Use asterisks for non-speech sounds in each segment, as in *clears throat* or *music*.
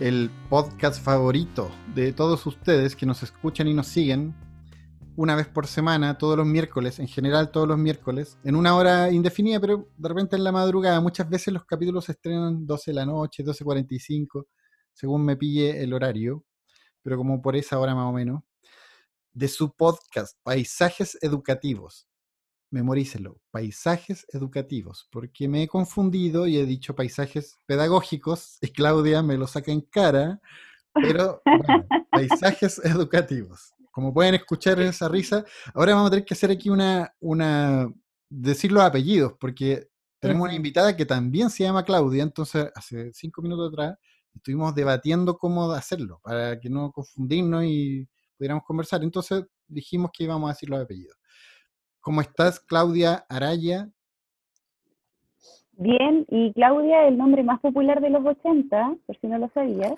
el podcast favorito de todos ustedes que nos escuchan y nos siguen una vez por semana, todos los miércoles, en general todos los miércoles, en una hora indefinida, pero de repente en la madrugada. Muchas veces los capítulos se estrenan 12 de la noche, 12.45, según me pille el horario, pero como por esa hora más o menos, de su podcast, Paisajes Educativos memorícelo, paisajes educativos, porque me he confundido y he dicho paisajes pedagógicos y Claudia me lo saca en cara, pero bueno, paisajes *laughs* educativos. Como pueden escuchar esa risa, ahora vamos a tener que hacer aquí una, una, decir los apellidos, porque tenemos una invitada que también se llama Claudia, entonces hace cinco minutos atrás estuvimos debatiendo cómo hacerlo, para que no confundirnos y pudiéramos conversar. Entonces dijimos que íbamos a decir los apellidos. ¿Cómo estás, Claudia Araya? Bien, y Claudia es el nombre más popular de los 80, por si no lo sabías.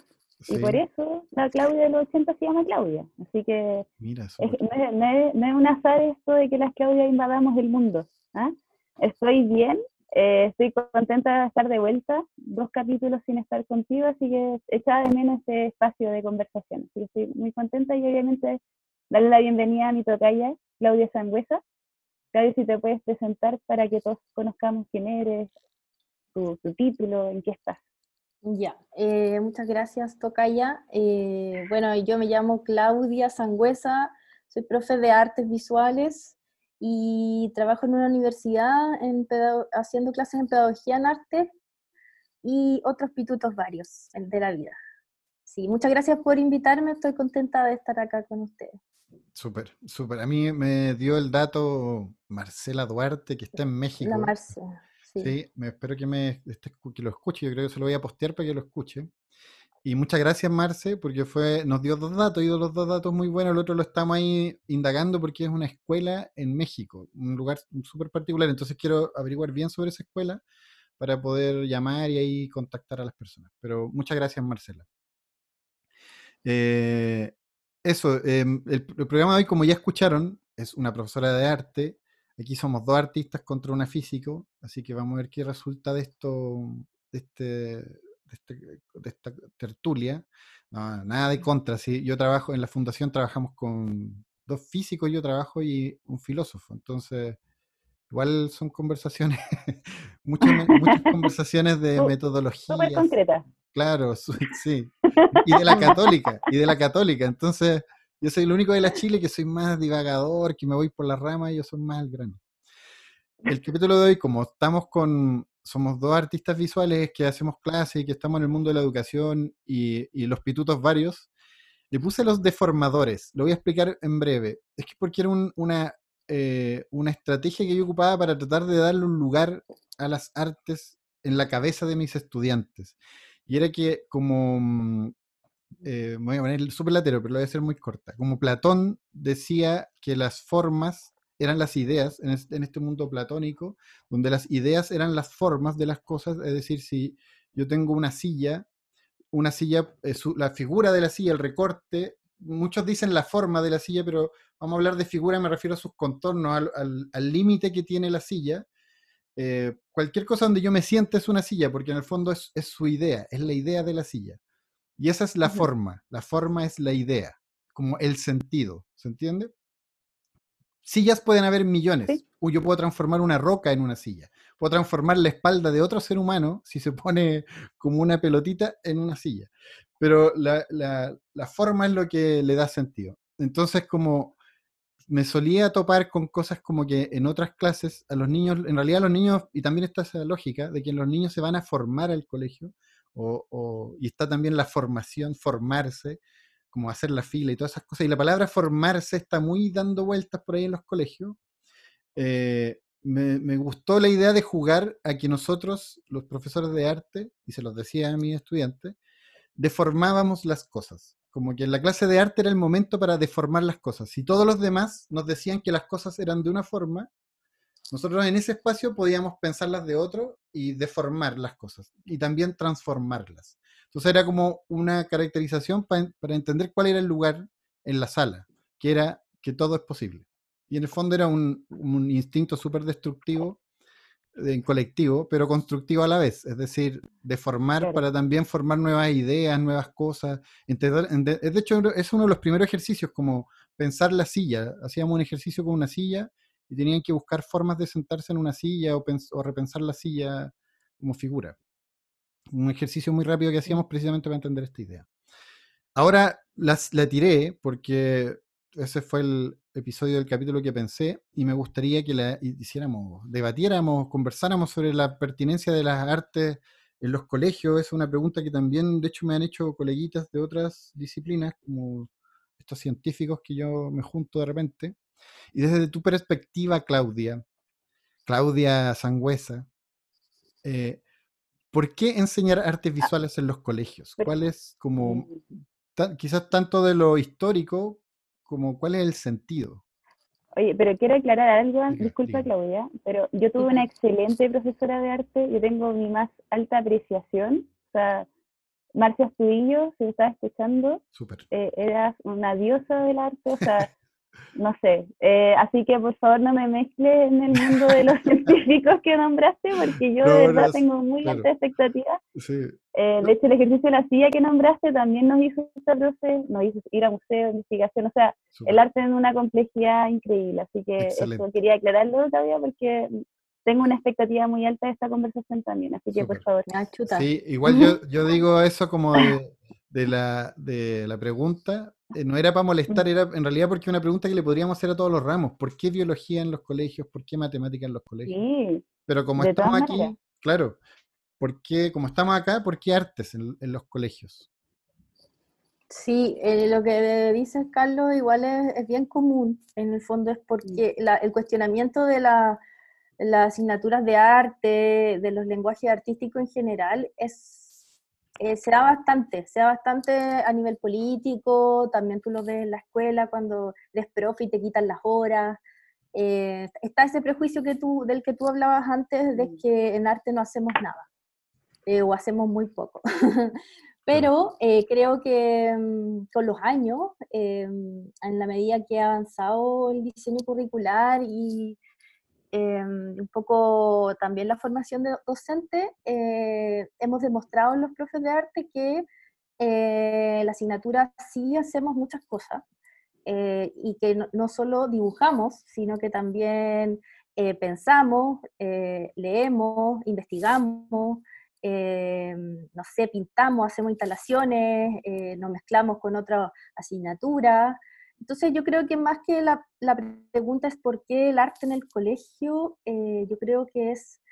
Y por eso la Claudia de los 80 se llama Claudia. Así que no, es, un azar esto de que las Claudias invadamos el mundo. ¿ah? Estoy bien, eh, estoy contenta de estar de vuelta. Dos capítulos sin estar contigo, así que echaba de menos ese espacio de conversación. Así que estoy muy contenta y obviamente darle la bienvenida a mi tocaya, Claudia Sangüesa. Claudia, si te puedes presentar para que todos conozcamos quién eres, tu, título, en qué estás. Ya, eh, muchas gracias, Tocaya. Eh, bueno, yo me llamo Claudia Sangüesa, soy profe de artes visuales y trabajo en una universidad en haciendo clases en pedagogía en arte y otros pitutos varios de la vida. Sí, muchas gracias por invitarme, estoy contenta de estar acá con ustedes. Súper, súper. A mí me dio el dato Marcela Duarte, que está en México. La Marcela, sí. me espero que, me, que lo escuche. Yo creo que se lo voy a postear para que lo escuche. Y muchas gracias, Marce, porque fue, nos dio dos datos, y los dos datos muy buenos. El otro lo estamos ahí indagando porque es una escuela en México, un lugar súper particular. Entonces quiero averiguar bien sobre esa escuela para poder llamar y ahí contactar a las personas. Pero muchas gracias, Marcela. Eh, eso, em, el, programa de hoy, como ya escucharon, es una profesora de arte. Aquí somos dos artistas contra una físico, así que vamos a ver qué resulta de esto, de, este, de, este, de esta tertulia. nada de contra. ¿sí? Yo trabajo en la fundación, trabajamos con dos físicos, yo trabajo y un filósofo. Entonces, igual son conversaciones, *laughs* muchas, muchas *laughs* conversaciones de metodología. Súper concretas. Claro, *laughs* sí. *laughs* Y de la católica, y de la católica. Entonces, yo soy el único de la Chile que soy más divagador, que me voy por la rama y yo soy más el grano. El capítulo de hoy, como estamos con, somos dos artistas visuales que hacemos clases y que estamos en el mundo de la educación y, los pitutos varios, le puse los deformadores. Lo voy a explicar en breve. Es que porque era una, eh, una estrategia que yo ocupaba para tratar de darle un lugar a las artes en la cabeza de mis estudiantes. Y era que como, mm, eh, me voy a poner súper latero, pero lo voy a hacer muy corta, como Platón decía que las formas eran las ideas en este, mundo platónico, donde las ideas eran las formas de las cosas, es decir, si yo tengo una silla, una silla, eh, la figura de la silla, el recorte, muchos dicen la forma de la silla, pero vamos a hablar de figura, me refiero a sus contornos, al límite que tiene la silla, eh, cualquier cosa donde yo me siente es una silla, porque en el fondo es, su idea, es la idea de la silla. Y esa es la forma, la forma es la idea, como el sentido, ¿se entiende? Sillas pueden haber millones. o yo puedo transformar una roca en una silla. Puedo transformar la espalda de otro ser humano, si se *laughs* pone como una pelotita, en una silla. Pero la, la forma es lo que le da sentido. Entonces, como me solía topar con cosas como que en otras clases a los niños, en realidad los niños, y también está esa lógica de que los niños se van a formar al colegio, o, y está también la formación, formarse, como hacer la fila y todas esas cosas, y la palabra formarse está muy dando vueltas por ahí en los colegios. Eh, me, me, gustó la idea de jugar a que nosotros, los profesores de arte, y se los decía a mis estudiantes, deformábamos las cosas. Como que en la clase de arte era el momento para deformar las cosas. Si todos los demás nos decían que las cosas eran de una forma, nosotros en ese espacio podíamos pensarlas de otro y deformar las cosas y también transformarlas. Entonces era como una caracterización para, entender cuál era el lugar en la sala, que era que todo es posible. Y en el fondo era un, instinto súper destructivo en colectivo, pero constructivo a la vez, es decir, deformar para también formar nuevas ideas, nuevas cosas. De hecho, es uno de los primeros ejercicios, como pensar la silla. Hacíamos un ejercicio con una silla y tenían que buscar formas de sentarse en una silla o, o repensar la silla como figura. Un ejercicio muy rápido que hacíamos precisamente para entender esta idea. Ahora las, la tiré porque ese fue el episodio del capítulo que pensé y me gustaría que la hiciéramos, debatiéramos, conversáramos sobre la pertinencia de las artes en los colegios. Es una pregunta que también, de hecho, me han hecho coleguitas de otras disciplinas, como estos científicos que yo me junto de repente. Y desde tu perspectiva, Claudia, Claudia Sangüesa, eh, ¿por qué enseñar artes ah, visuales en los colegios? ¿Cuál es como, mm. quizás tanto de lo histórico, como cuál es el sentido? Oye, pero quiero aclarar algo, disculpa Claudia, pero yo tuve una excelente profesora de arte, yo tengo mi más alta apreciación, o sea, Marcia Estudillo, si me estás escuchando, eh, eras una diosa del arte, o sea, *laughs* no sé. Eh, así que por favor no me mezcles en el mundo de los *laughs* científicos que nombraste, porque yo de verdad tengo muy alta expectativa. Eh, de hecho, el ejercicio de la silla que nombraste también nos hizo esta profe, nos hizo ir a museo, investigación, o sea, el arte en una complejidad increíble. Así que eso quería aclararlo todavía porque tengo una expectativa muy alta de esta conversación también. Así que por favor, Sí, igual yo, *laughs* yo digo eso como de, de, la, de la pregunta eh, no era para molestar, era en realidad porque una pregunta que le podríamos hacer a todos los ramos. ¿Por qué biología en los colegios? ¿Por qué matemática en los colegios? Sí, Pero como estamos aquí, claro, ¿por qué, como estamos acá, ¿por qué artes en, los colegios? Sí, eh, lo que dices, Carlos, igual es, bien común. En el fondo es porque el cuestionamiento de las asignaturas de arte, de los lenguajes artísticos en general, es eh, se da bastante, se da bastante a nivel político, también tú lo ves en la escuela cuando eres profe y te quitan las horas. Eh, está ese prejuicio que tú, del que tú hablabas antes de mm. que en arte no hacemos nada eh, o hacemos muy poco. *laughs* Pero creo que mm, con los años, en la medida que ha avanzado el diseño curricular y Em, un poco también la formación de docente, eh, hemos demostrado en los profes de arte que eh, la asignatura sí hacemos muchas cosas eh, y que no, solo dibujamos, sino que también pensamos, leemos, investigamos, no sé, pintamos, hacemos instalaciones, nos mezclamos con otras asignaturas. Entonces yo creo que más que la, la, pregunta es por qué el arte en el colegio, eh, yo creo que es,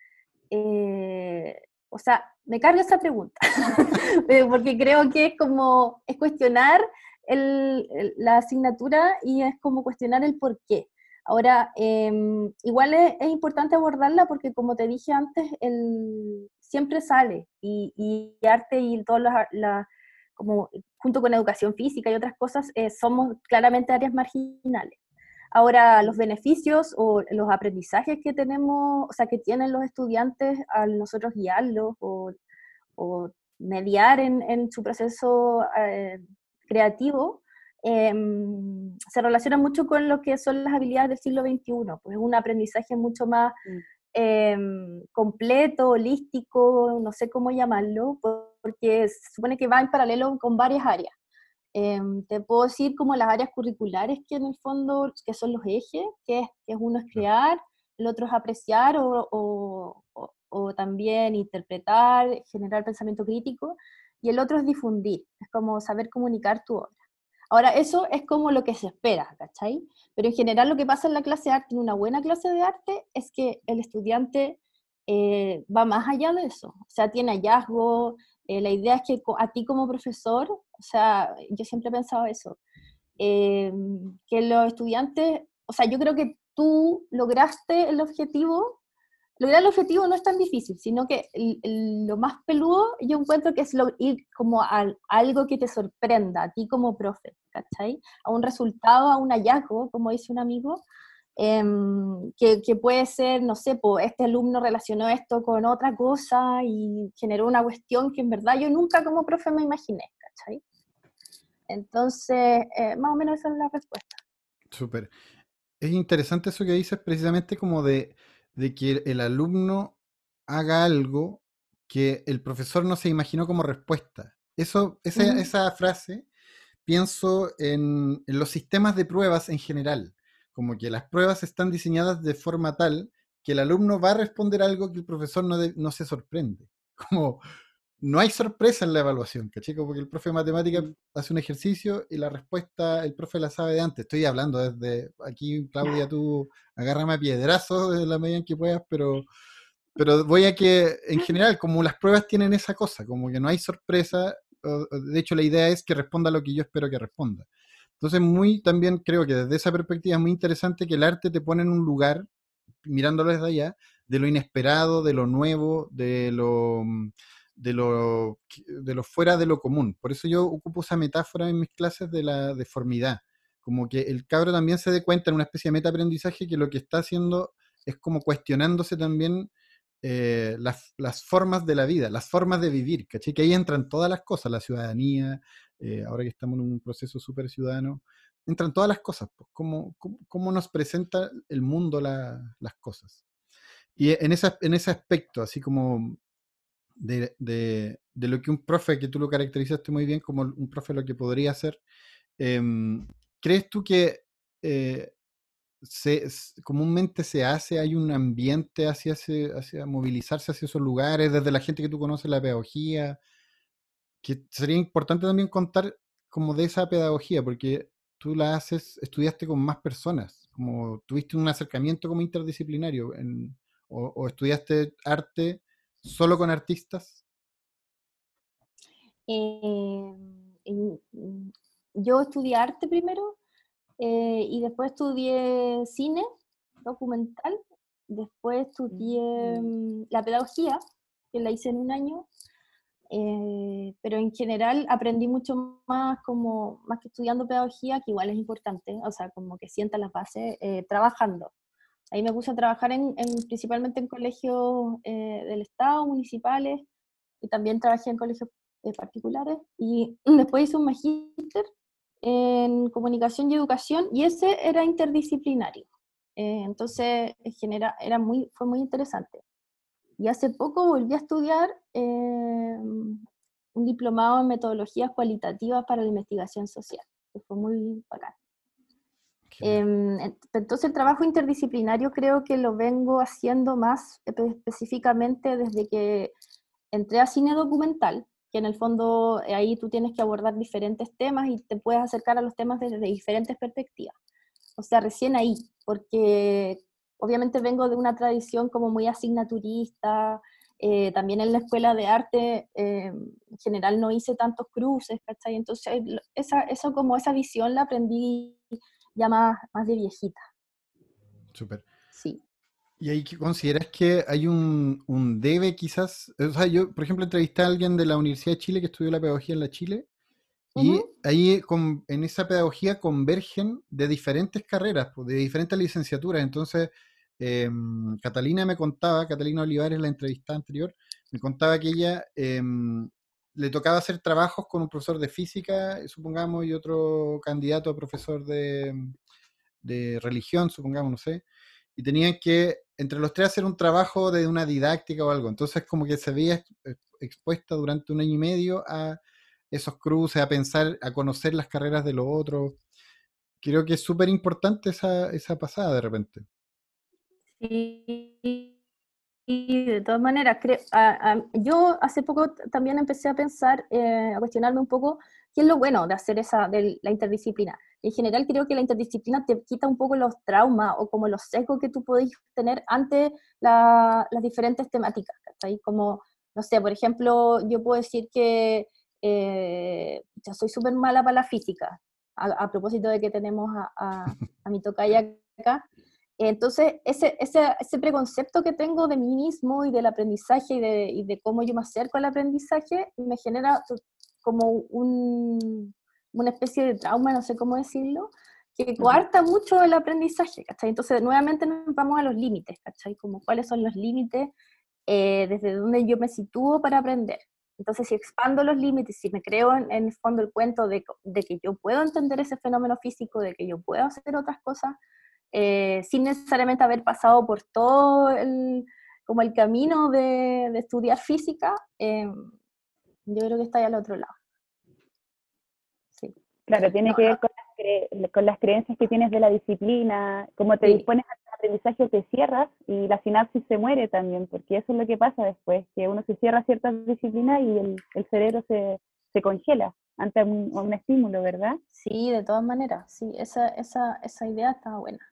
eh, o sea, me carga esa pregunta, *laughs* eh, porque creo que es como, es cuestionar el, la asignatura y es como cuestionar el por qué. Ahora, em, igual es, importante abordarla porque como te dije antes, el, siempre sale y, y arte y todas las como junto con educación física y otras cosas, eh, somos claramente áreas marginales. Ahora, los beneficios o los aprendizajes que tenemos, o sea, que tienen los estudiantes al nosotros guiarlos o, mediar en, su proceso eh, creativo, em, se relacionan mucho con lo que son las habilidades del siglo XXI, pues es un aprendizaje mucho más mm. em, completo, holístico, no sé cómo llamarlo, porque se supone que va en paralelo con varias áreas. Em, te puedo decir como las áreas curriculares que en el fondo, que son los ejes, que es, que uno es crear, el otro es apreciar o, o, o, también interpretar, generar pensamiento crítico, y el otro es difundir, es como saber comunicar tu obra. Ahora, eso es como lo que se espera, ¿cachai? Pero en general lo que pasa en la clase de arte, en una buena clase de arte, es que el estudiante eh, va más allá de eso, o sea, tiene hallazgo, eh, la idea es que a ti como profesor, o sea, yo siempre he pensado eso, eh, que los estudiantes, o sea, yo creo que tú lograste el objetivo lograr el objetivo no es tan difícil, sino que lo más peludo yo encuentro que es ir como a, algo que te sorprenda, a ti como profe, ¿cachai? A un resultado, a un hallazgo, como dice un amigo, em, que, que, puede ser, no sé, pues este alumno relacionó esto con otra cosa y generó una cuestión que en verdad yo nunca como profe me imaginé, ¿cachai? Entonces, eh, más o menos esa es la respuesta. Súper. Es interesante eso que dices precisamente como de de que el alumno haga algo que el profesor no se imaginó como respuesta. Eso, esa, frase, pienso en, los sistemas de pruebas en general, como que las pruebas están diseñadas de forma tal que el alumno va a responder algo que el profesor no, no se sorprende. *laughs* Como no hay sorpresa en la evaluación, ¿cachai? Porque el profe de matemáticas mm. hace un ejercicio y la respuesta el profe la sabe de antes. Estoy hablando desde aquí, Claudia, *laughs* tú agárrame a piedrazos de la medida en que puedas, pero, *laughs* pero voy a que, en general, como las pruebas tienen esa cosa, como que no hay sorpresa, de hecho la idea es que responda lo que yo espero que responda. Entonces, muy también creo que desde esa perspectiva es muy interesante que el arte te pone en un lugar, mirándolo desde allá, de lo inesperado, de lo nuevo, de lo de lo, de lo fuera de lo común. Por eso yo ocupo esa metáfora en mis clases de la deformidad. Como que el cabro también se dé cuenta en una especie de metaaprendizaje que lo que está haciendo es como cuestionándose también eh, las, las, formas de la vida, las formas de vivir, ¿cachai? Que ahí entran todas las cosas, la ciudadanía, eh, ahora que estamos en un proceso súper ciudadano, entran todas las cosas, pues, cómo, cómo, nos presenta el mundo las cosas. Y en, esa, en ese aspecto, así como de, de, lo que un profe, que tú lo caracterizaste muy bien como un profe lo que podría hacer, em, ¿crees tú que eh, se, comúnmente se hace, hay un ambiente hacia, hacia movilizarse hacia esos lugares, desde la gente que tú conoces, la pedagogía, que sería importante también contar como de esa pedagogía, porque tú la haces, estudiaste con más personas, como tuviste un acercamiento como interdisciplinario, o, estudiaste arte solo con artistas? Eh, yo estudié arte primero eh, y después estudié cine documental, después estudié mm, la pedagogía, que la hice en un año, eh, pero en general aprendí mucho más como, más que estudiando pedagogía, que igual es importante, o sea, como que sienta las bases, trabajando. Ahí me puse a trabajar en, principalmente en colegios eh, del Estado, municipales, y también trabajé en colegios eh, particulares. Y *clears throat* después hice un magíster en comunicación y educación, y ese era interdisciplinario. Eh, entonces, en general, era muy, fue muy interesante. Y hace poco volví a estudiar un diplomado en metodologías cualitativas para la investigación social, que fue muy bacán. Em, entonces el trabajo interdisciplinario creo que lo vengo haciendo más específicamente desde que entré a cine documental, que en el fondo eh, ahí tú tienes que abordar diferentes temas y te puedes acercar a los temas desde diferentes perspectivas. O sea, recién ahí, porque obviamente vengo de una tradición como muy asignaturista, eh, también en la escuela de arte em, en general no hice tantos cruces, ¿cachai? Entonces esa, eso como esa visión la aprendí ya más, de viejita. Súper. Sí. ¿Y ahí consideras que hay un, debe quizás? O sea, yo, por ejemplo, entrevisté a alguien de la Universidad de Chile que estudió la pedagogía en la Chile y ahí en esa pedagogía convergen de diferentes carreras, pues, de diferentes licenciaturas. Entonces, em, Catalina me contaba, Catalina Olivares, la entrevista anterior, me contaba que ella em, le tocaba hacer trabajos con un profesor de física, supongamos, y otro candidato a profesor de, religión, supongamos, no sé, y tenían que, entre los tres, hacer un trabajo de una didáctica o algo. Entonces, como que se veía expuesta durante un año y medio a esos cruces, a pensar, a conocer las carreras de los otros. Creo que es súper importante esa, esa pasada de repente. Sí, y de todas maneras, yo hace poco también empecé a pensar, eh, a cuestionarme un poco qué es lo bueno de hacer esa, de la interdisciplina. En general creo que la interdisciplina te quita un poco los traumas o como los secos que tú podés tener ante las diferentes temáticas. ahí Como, no sé, por ejemplo, yo puedo decir que eh, soy súper mala para la física, a, propósito de que tenemos a, a, a mi tocaya acá. Entonces, ese, ese, ese, preconcepto que tengo de mí mismo y del aprendizaje y de, y de, cómo yo me acerco al aprendizaje me genera como un, una especie de trauma, no sé cómo decirlo, que coarta mucho el aprendizaje, ¿cachai? Entonces, nuevamente nos vamos a los límites, ¿cachai? Como cuáles son los límites, eh, desde donde yo me sitúo para aprender. Entonces, si expando los límites, si me creo en, el fondo el cuento de, de, que yo puedo entender ese fenómeno físico, de que yo puedo hacer otras cosas, eh, sin necesariamente haber pasado por todo el, como el camino de, de estudiar física, eh, yo creo que está ahí al otro lado. Sí. Claro, tiene que ver con las, con las, creencias que tienes de la disciplina, cómo te dispones al aprendizaje, te cierras y la sinapsis se muere también, porque eso es lo que pasa después, que uno se cierra a ciertas disciplinas y el, el cerebro se, se congela ante un, un, estímulo, ¿verdad? Sí, de todas maneras, sí, esa, esa, esa idea está buena.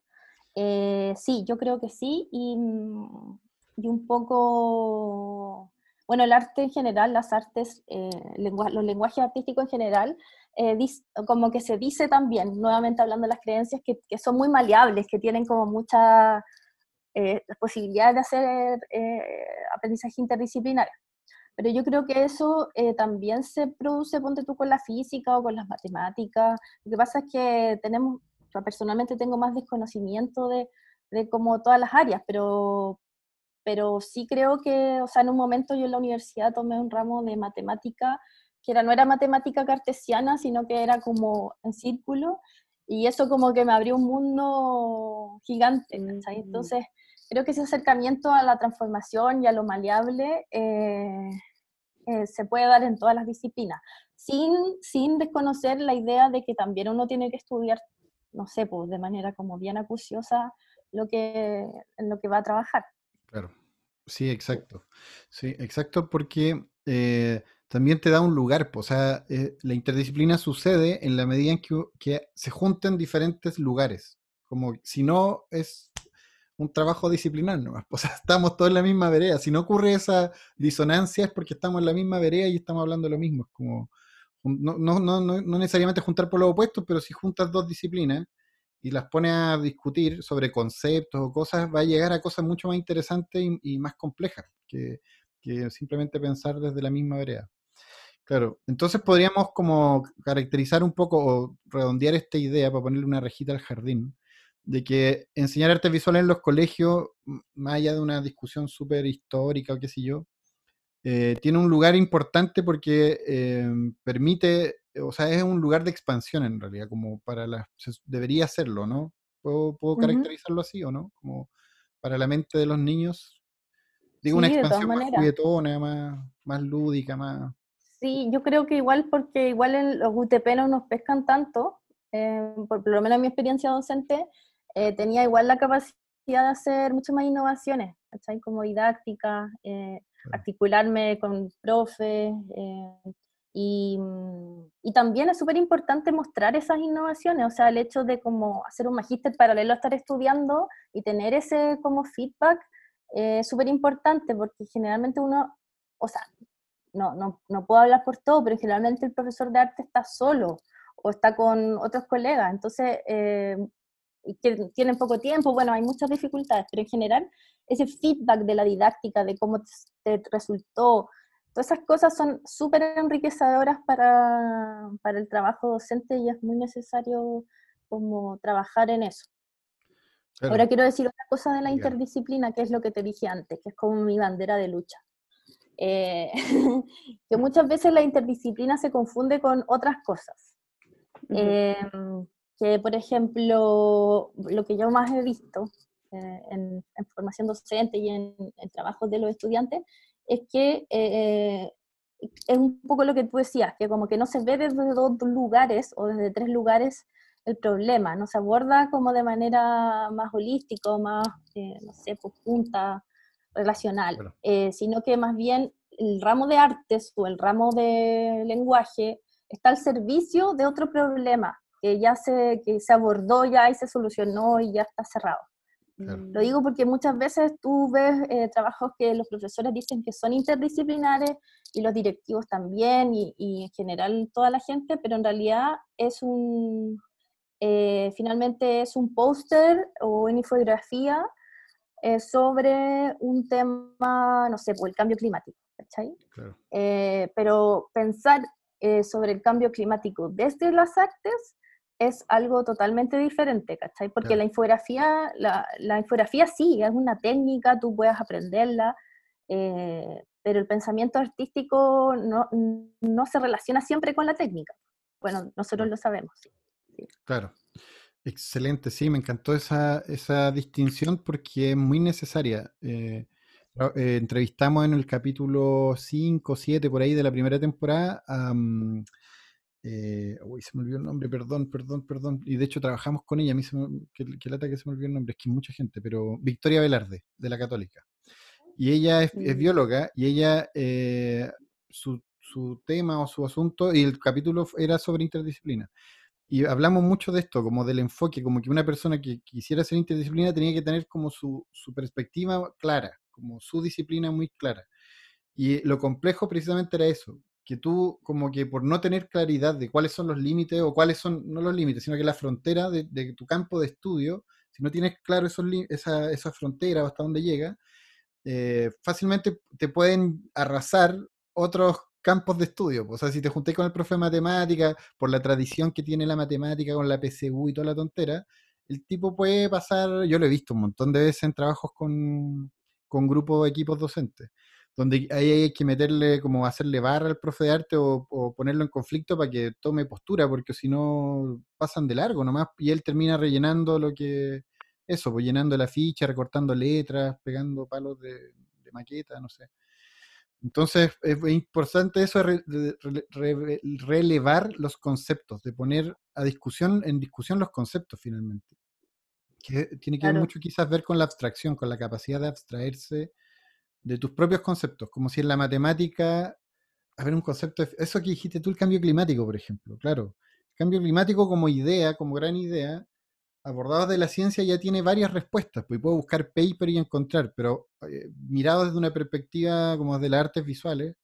Eh, sí, yo creo que sí, y, mm, y, un poco, bueno, el arte en general, las artes, eh, los lenguajes artísticos en general, eh, como que se dice también, nuevamente hablando de las creencias, que, que son muy maleables, que tienen como mucha posibilidad de hacer aprendizaje interdisciplinario. Pero yo creo que eso también se produce, ponte tú, con la física o con las matemáticas. Lo que pasa es que tenemos, personalmente tengo más desconocimiento de, de como todas las áreas, pero, pero sí creo que, o sea, en un momento yo en la universidad tomé un ramo de matemática que era, no era matemática cartesiana, sino que era como en círculo, y eso como que me abrió un mundo gigante, mm. Entonces, creo que ese acercamiento a la transformación y a lo maleable eh, eh, se puede dar en todas las disciplinas, sin, sin desconocer la idea de que también uno tiene que estudiar no sé, pues de manera como bien acuciosa lo que, en lo que va a trabajar. Claro, sí, exacto. Sí, exacto, porque eh, también te da un lugar, pues, o sea, eh, la interdisciplina sucede en la medida en que, se juntan diferentes lugares, como si no es un trabajo disciplinar nomás, o sea, *laughs* estamos todos en la misma vereda, si no ocurre esa disonancia es porque estamos en la misma vereda y estamos hablando lo mismo, es como no, no, no, no necesariamente juntar por los opuestos, pero si juntas dos disciplinas y las pones a discutir sobre conceptos o cosas, va a llegar a cosas mucho más interesantes y, más complejas que, simplemente pensar desde la misma vereda. Claro, entonces podríamos como caracterizar un poco o redondear esta idea para ponerle una rejita al jardín, de que enseñar artes visuales en los colegios, más allá de una discusión súper histórica o qué sé yo, eh, tiene un lugar importante porque em, permite, o sea, es un lugar de expansión en realidad, como para las, debería serlo, ¿no? ¿Puedo, puedo caracterizarlo así o no? Como para la mente de los niños. Digo, una expansión más juguetona, más, más lúdica, más... Sí, yo creo que igual porque igual en los UTP no nos pescan tanto, eh, por, lo menos en mi experiencia docente, eh, tenía igual la capacidad de hacer muchas más innovaciones, ¿cachai? Como didáctica, eh, articularme con profes. Eh, y, y, también es súper importante mostrar esas innovaciones, o sea, el hecho de como hacer un magíster paralelo a estar estudiando y tener ese como feedback eh, es súper importante porque generalmente uno, o sea, no, no, no puedo hablar por todo, pero generalmente el profesor de arte está solo o está con otros colegas, entonces eh, que tienen poco tiempo, bueno, hay muchas dificultades, pero en general ese feedback de la didáctica, de cómo te resultó, todas esas cosas son súper enriquecedoras para, para, el trabajo docente y es muy necesario como trabajar en eso. Ahora quiero decir otra cosa de la interdisciplina, que es lo que te dije antes, que es como mi bandera de lucha. Eh, *laughs* que muchas veces la interdisciplina se confunde con otras cosas que, por ejemplo, lo que yo más he visto eh, en, formación docente y en, trabajos de los estudiantes es que eh, es un poco lo que tú decías, que como que no se ve desde dos lugares o desde tres lugares el problema, no se aborda como de manera más holística, más, eh, no sé, pues, punta, relacional, sino que más bien el ramo de artes o el ramo de lenguaje está al servicio de otro problema, que ya se, que se abordó ya y se solucionó y ya está cerrado. Lo digo porque muchas veces tú ves eh, trabajos que los profesores dicen que son interdisciplinares y los directivos también y, y, en general toda la gente, pero en realidad es un, eh, finalmente es un póster o una infografía eh, sobre un tema, no sé, por pues, el cambio climático, ¿cachai? Eh, pero pensar sobre el cambio climático desde las artes es algo totalmente diferente, ¿cachai? Porque la infografía, la, la, infografía sí, es una técnica, tú puedes aprenderla, pero el pensamiento artístico no, no, se relaciona siempre con la técnica. Bueno, nosotros lo sabemos. Claro. Excelente, sí, me encantó esa, esa distinción porque es muy necesaria. Eh, eh, entrevistamos en el capítulo 5, 7, por ahí de la primera temporada a... Eh, uy, se me olvidó el nombre, perdón, perdón, perdón. Y de hecho trabajamos con ella, a mí se me, que, que lata que se me olvidó el nombre, es que hay mucha gente, pero Victoria Velarde, de la Católica. Y ella es, es bióloga y ella, su, su tema o su asunto, y el capítulo era sobre interdisciplina y hablamos mucho de esto, como del enfoque, como que una persona que quisiera ser interdisciplina tenía que tener como su, su perspectiva clara, como su disciplina muy clara. Y lo complejo precisamente era eso, que tú como que por no tener claridad de cuáles son los límites o cuáles son, no los límites, sino que la frontera de, tu campo de estudio, si no tienes claro esos, esa, esa frontera hasta dónde llega, eh, fácilmente te pueden arrasar otros campos de estudio. O sea, si te junté con el profe de matemática, por la tradición que tiene la matemática con la PSU y toda la tontera, el tipo puede pasar, yo lo he visto un montón de veces en trabajos con, con grupos, equipos docentes, donde ahí hay que meterle, como hacerle barra al profe de arte o, ponerlo en conflicto para que tome postura, porque si no pasan de largo nomás y él termina rellenando lo que, eso, pues llenando la ficha, recortando letras, pegando palos de, de maqueta, no sé. Entonces, es importante eso, relevar los conceptos, de poner a discusión, en discusión los conceptos finalmente. Que tiene que ver mucho quizás ver con la abstracción, con la capacidad de abstraerse de tus propios conceptos, como si en la matemática, a ver un concepto, eso que dijiste tú, el cambio climático, por ejemplo, claro. El cambio climático como idea, como gran idea, abordado de la ciencia ya tiene varias respuestas, pues puedo buscar paper y encontrar, pero eh, mirado desde una perspectiva como desde las artes visuales,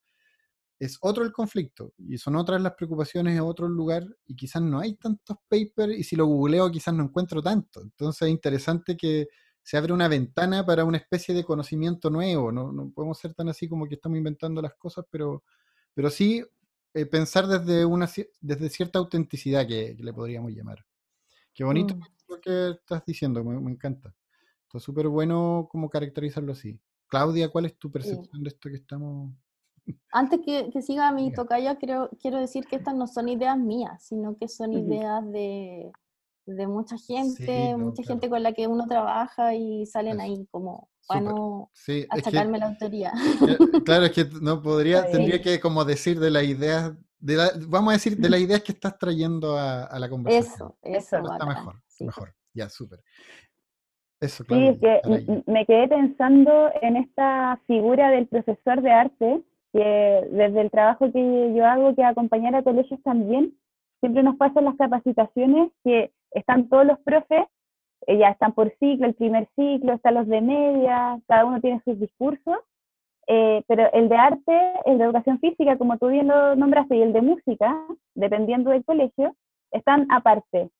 es otro el conflicto y son otras las preocupaciones en otro lugar y quizás no hay tantos papers y si lo googleo quizás no encuentro tanto. Entonces es interesante que se abre una ventana para una especie de conocimiento nuevo, no, no podemos ser tan así como que estamos inventando las cosas, pero, pero sí eh, pensar desde, una, desde cierta autenticidad que, le podríamos llamar. Qué bonito mm lo que estás diciendo, me, encanta. Está súper bueno como caracterizarlo así. Claudia, ¿cuál es tu percepción de esto que estamos... Antes que, siga mi *laughs* tocaya, quiero, quiero decir que estas no son ideas mías, sino que son ideas de, mucha gente, mucha gente con la que uno trabaja y salen ahí como para no sacarme la autoría. Claro, es que no podría, *laughs* tendría que como decir de las ideas, de vamos a decir, de las ideas que estás trayendo a, la conversación. Eso, eso. está mejor. Mejor, ya, súper. Eso, claro. Sí, es que me quedé pensando en esta figura del profesor de arte, que desde el trabajo que yo hago, que acompañar a colegios también, siempre nos pasan las capacitaciones que están todos los profes, eh, ya están por ciclo, el primer ciclo, están los de media, cada uno tiene sus discursos, eh, pero el de arte, el de educación física, como tú bien lo nombraste, y el de música, dependiendo del colegio, están aparte.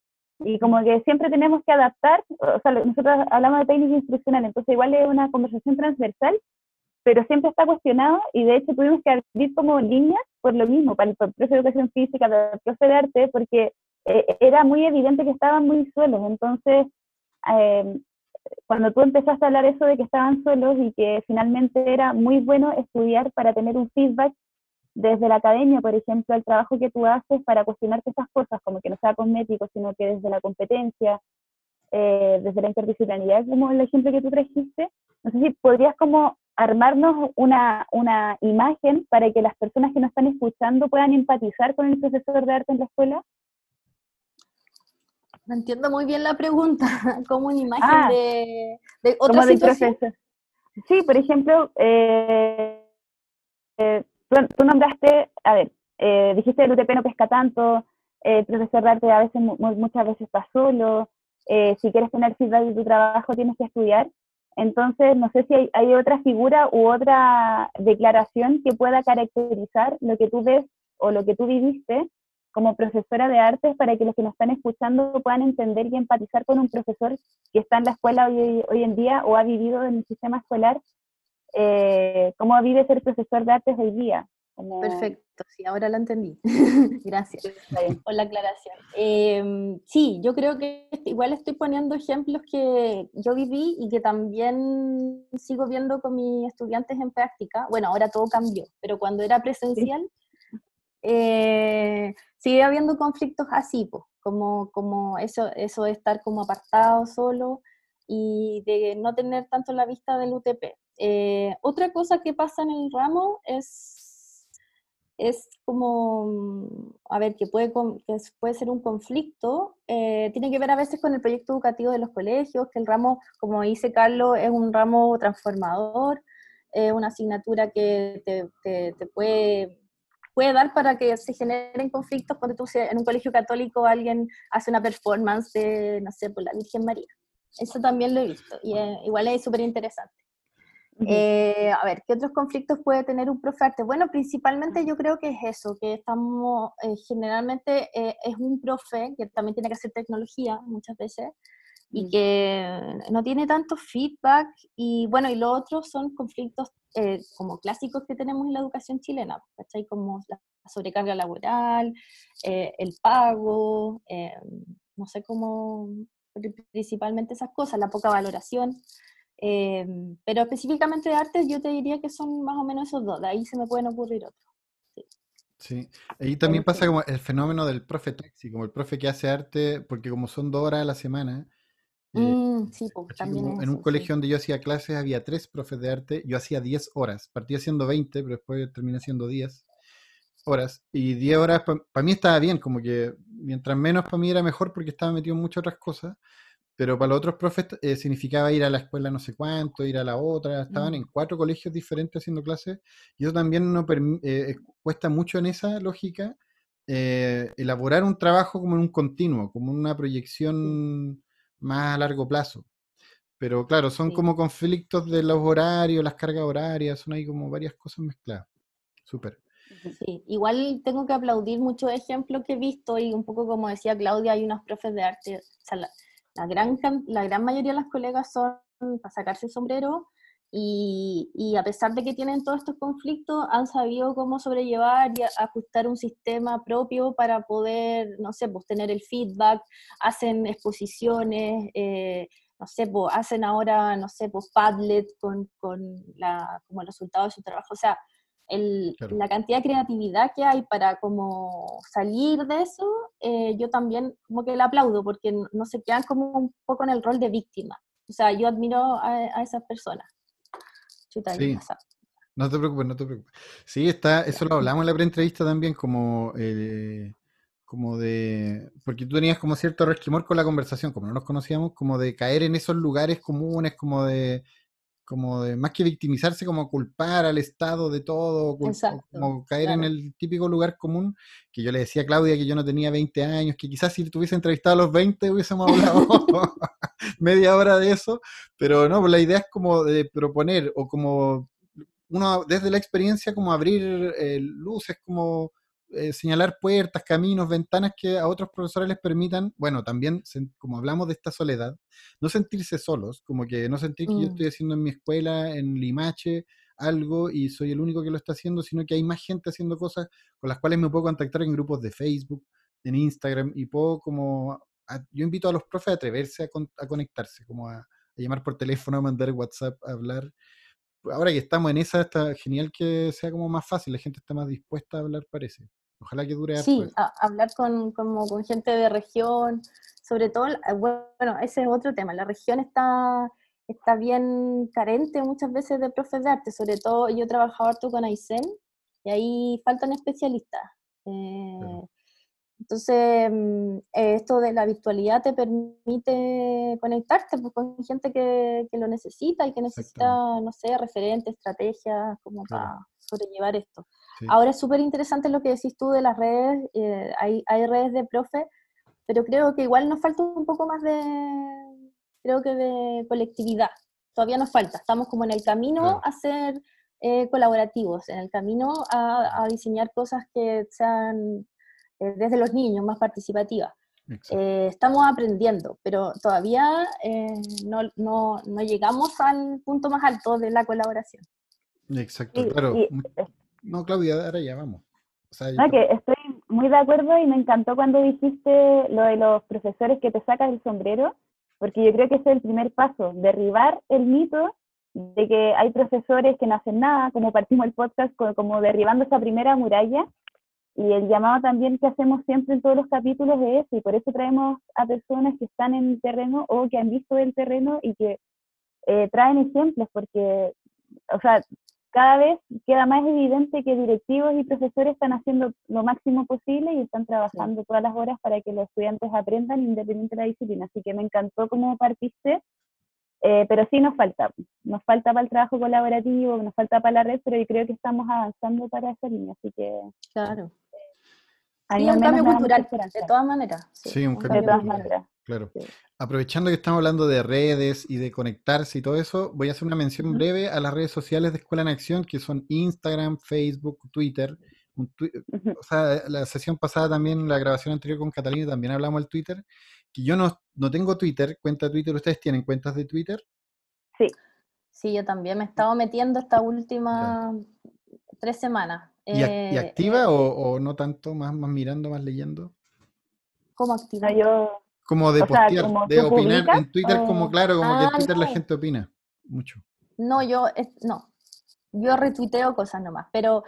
Y como que siempre tenemos que adaptar, o sea, nosotros hablamos de técnica instruccional, entonces igual es una conversación transversal, pero siempre está cuestionado y de hecho tuvimos que abrir como líneas por lo mismo, para el profe de educación física, para el profe de arte, porque eh, era muy evidente que estaban muy suelos, entonces em, cuando tú empezaste a hablar eso de que estaban solos y que finalmente era muy bueno estudiar para tener un feedback desde la academia, por ejemplo, el trabajo que tú haces para cuestionarte estas cosas, como que no sea cosmético, sino que desde la competencia, eh, desde la interdisciplinaridad, como el ejemplo que tú trajiste, no sé si podrías como armarnos una, una imagen para que las personas que nos están escuchando puedan empatizar con el profesor de arte en la escuela. No entiendo muy bien la pregunta, *laughs* como una imagen ah, de, de otra situación. Sí, por ejemplo, eh, eh tú, nombraste, a ver, eh, dijiste el UTP no pesca tanto, el profesor de arte a veces, muchas veces está solo, eh, si quieres tener feedback de tu trabajo tienes que estudiar. Entonces, no sé si hay, otra figura u otra declaración que pueda caracterizar lo que tú ves o lo que tú viviste como profesora de artes para que los que nos están escuchando puedan entender y empatizar con un profesor que está en la escuela hoy, hoy en día o ha vivido en el sistema escolar, eh, cómo vive ser profesor de artes hoy día. Perfecto, sí, ahora lo entendí. *laughs* Gracias por la aclaración. Em, sí, yo creo que igual estoy poniendo ejemplos que yo viví y que también sigo viendo con mis estudiantes en práctica. Bueno, ahora todo cambió, pero cuando era presencial, eh, sigue habiendo conflictos así, pues, como, como eso, eso de estar como apartado solo y de no tener tanto la vista del UTP. Eh, otra cosa que pasa en el ramo es, es como, a ver, que puede, que puede ser un conflicto, eh, tiene que ver a veces con el proyecto educativo de los colegios, que el ramo, como dice Carlos, es un ramo transformador, es una asignatura que te, te puede puede dar para que se generen conflictos cuando tú en un colegio católico alguien hace una performance de, no sé, por la Virgen María. Eso también lo he visto y igual es súper interesante. Eh, a ver, ¿qué otros conflictos puede tener un profe arte? Bueno, principalmente yo creo que es eso, que estamos, eh, generalmente eh, es un profe que también tiene que hacer tecnología muchas veces, y mm. que no tiene tanto feedback y bueno, y lo otro son conflictos eh, como clásicos que tenemos en la educación chilena, ¿cachai? Como la sobrecarga laboral, eh, el pago, eh, no sé cómo, principalmente esas cosas, la poca valoración. pero específicamente de arte yo te diría que son más o menos esos dos, de ahí se me pueden ocurrir otros. Sí, ahí también pasa como el fenómeno del profe taxi, como el profe que hace arte, porque como son dos horas a la semana, eh, mm, sí, pues, también en un colegio donde yo hacía clases había tres profes de arte, yo hacía 10 horas, partí haciendo 20, pero después terminé haciendo 10 horas. Y 10 horas para mí estaba bien, como que mientras menos para mí era mejor porque estaba metido en muchas otras cosas, pero para los otros profes eh, significaba ir a la escuela no sé cuánto, ir a la otra, estaban mm. en cuatro colegios diferentes haciendo clases, y eso también no eh, cuesta mucho en esa lógica. elaborar un trabajo como en un continuo, como una proyección más a largo plazo. Pero claro, son como conflictos de los horarios, las cargas horarias, son ahí como varias cosas mezcladas. Súper. Sí, igual tengo que aplaudir muchos ejemplos que he visto y un poco como decía Claudia, hay unos profes de arte, la, gran, la gran mayoría de las colegas son para sacarse el sombrero y, y, a pesar de que tienen todos estos conflictos, han sabido cómo sobrellevar y ajustar un sistema propio para poder, no sé, pues tener el feedback, hacen exposiciones, eh, no sé, pues hacen ahora, no sé, pues Padlet con, con la, como el resultado de su trabajo. O sea, el, la cantidad de creatividad que hay para como salir de eso, eh, yo también como que la aplaudo porque no se quedan como un poco en el rol de víctima. O sea, yo admiro a esas personas sí. No te preocupes, no te preocupes. Sí, está, eso lo hablamos en la preentrevista también, como, eh, como de, porque tú tenías como cierto resquimor con la conversación, como no nos conocíamos, como de caer en esos lugares comunes, como de, como de más que victimizarse, como culpar al Estado de todo, como caer en el típico lugar común, que yo le decía a Claudia que yo no tenía 20 años, que quizás si tuviese entrevistado a los 20 hubiésemos hablado *laughs* *laughs* media hora de eso, pero no, pues la idea es como de proponer o como uno desde la experiencia como abrir eh, luces, como eh, señalar puertas, caminos, ventanas que a otros profesores les permitan, bueno, también, como hablamos de esta soledad, no sentirse solos, como que no sentir que yo mm. estoy haciendo en mi escuela, en Limache, algo y soy el único que lo está haciendo, sino que hay más gente haciendo cosas con las cuales me puedo contactar en grupos de Facebook, en Instagram y puedo como, yo invito a los profes a atreverse a, conectarse, como a, a, llamar por teléfono, a mandar WhatsApp, a hablar. Ahora que estamos en esa, está genial que sea como más fácil, la gente está más dispuesta a hablar, parece. Ojalá que dure Sí, hablar con, como con gente de región, sobre todo, eh, bueno, ese es otro tema, la región está, está bien carente muchas veces de profes de arte, sobre todo yo he trabajado harto con Aysén y ahí faltan especialistas. Eh, entonces, mm, esto de la virtualidad te permite conectarte pues, con gente que, que, lo necesita y que necesita, no sé, referentes, estrategias, como para sobrellevar esto. Ahora es súper interesante lo que decís tú de las redes, eh, hay, hay, redes de profe, pero creo que igual nos falta un poco más de, creo que de colectividad. Todavía nos falta, estamos como en el camino a ser eh, colaborativos, en el camino a, a, diseñar cosas que sean eh, desde los niños, más participativa. Eh, estamos aprendiendo, pero todavía no, no, no, llegamos al punto más alto de la colaboración. Exacto, claro. No, Claudia, ahora ya vamos. que estoy muy de acuerdo y me encantó cuando dijiste lo de los profesores que te sacas el sombrero, porque yo creo que ese es el primer paso, derribar el mito de que hay profesores que no hacen nada, como partimos el podcast, como derribando esa primera muralla. Y el llamado también que hacemos siempre en todos los capítulos es ese, y por eso traemos a personas que están en terreno o que han visto el terreno y que eh, traen ejemplos, porque, o sea, cada vez queda más evidente que directivos y profesores están haciendo lo máximo posible y están trabajando todas las horas para que los estudiantes aprendan independiente de la disciplina. Así que me encantó cómo partiste eh, pero sí nos falta, nos falta para el trabajo colaborativo, nos falta para la red, pero yo creo que estamos avanzando para esa línea, así que... Claro. Hay un cambio cultural, de todas maneras. Sí, un, cambio de todas maneras. Claro. Aprovechando que estamos hablando de redes y de conectarse y todo eso, voy a hacer una mención breve a las redes sociales de Escuela en Acción, que son Instagram, Facebook, Twitter. O sea, la sesión pasada también, la grabación anterior con Catalina, también hablamos del Twitter que yo no, no tengo Twitter, cuenta Twitter, ¿ustedes tienen cuentas de Twitter? Sí, sí, yo también me he estado metiendo estas últimas tres semanas. ¿Y, eh, activa eh, o, no tanto, más, más mirando, más leyendo? ¿Cómo activa? yo... Como de postear, de opinar en Twitter, como claro, como que en ah, Twitter la gente opina mucho. No, yo, no, yo retuiteo cosas nomás, pero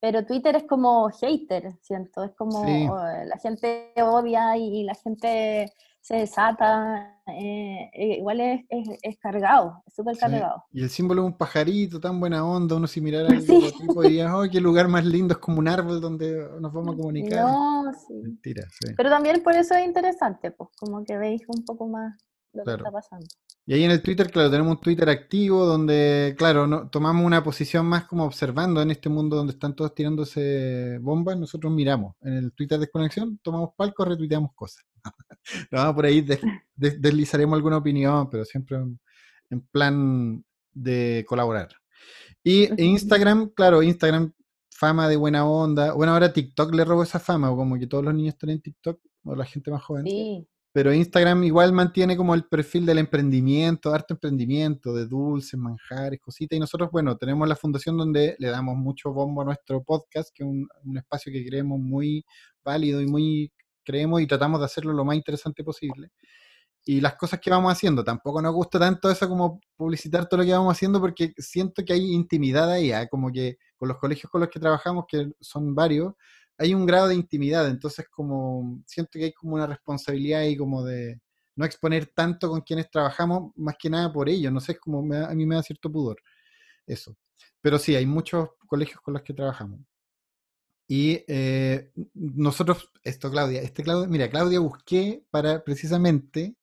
pero Twitter es como hater, siento, es como eh, la gente odia y, la gente se desata, eh, eh, igual es, es, cargado, es súper cargado. Y el símbolo es un pajarito, tan buena onda, uno si mirara el *laughs* sí. tipo diría, oh, qué lugar más lindo, es como un árbol donde nos vamos a comunicar. No, sí. Mentira, sí. Pero también por eso es interesante, pues, como que veis un poco más lo que está pasando. Y ahí en el Twitter, claro, tenemos un Twitter activo donde, claro, no, tomamos una posición más como observando en este mundo donde están todos tirándose bombas, nosotros miramos. En el Twitter Desconexión tomamos palcos, retuiteamos cosas. *laughs* no, por ahí deslizaremos alguna opinión, pero siempre en, plan de colaborar. Y Instagram, claro, Instagram, fama de buena onda. Bueno, ahora TikTok le robó esa fama, o como que todos los niños están en TikTok, o la gente más joven. Sí. Pero Instagram igual mantiene como el perfil del emprendimiento, harto emprendimiento, de dulces, manjares, cositas. Y nosotros, bueno, tenemos la fundación donde le damos mucho bombo a nuestro podcast, que es un, espacio que creemos muy válido y muy creemos y tratamos de hacerlo lo más interesante posible. Y las cosas que vamos haciendo, tampoco nos gusta tanto eso como publicitar todo lo que vamos haciendo porque siento que hay intimidad ahí, ¿ah? como que con los colegios con los que trabajamos, que son varios, hay un grado de intimidad, entonces como siento que hay como una responsabilidad y como de no exponer tanto con quienes trabajamos, más que nada por ello, no sé, es como a mí me da cierto pudor eso. Pero sí, hay muchos colegios con los que trabajamos. Y eh, nosotros, esto Claudia, este Claudia, mira, Claudia busqué para precisamente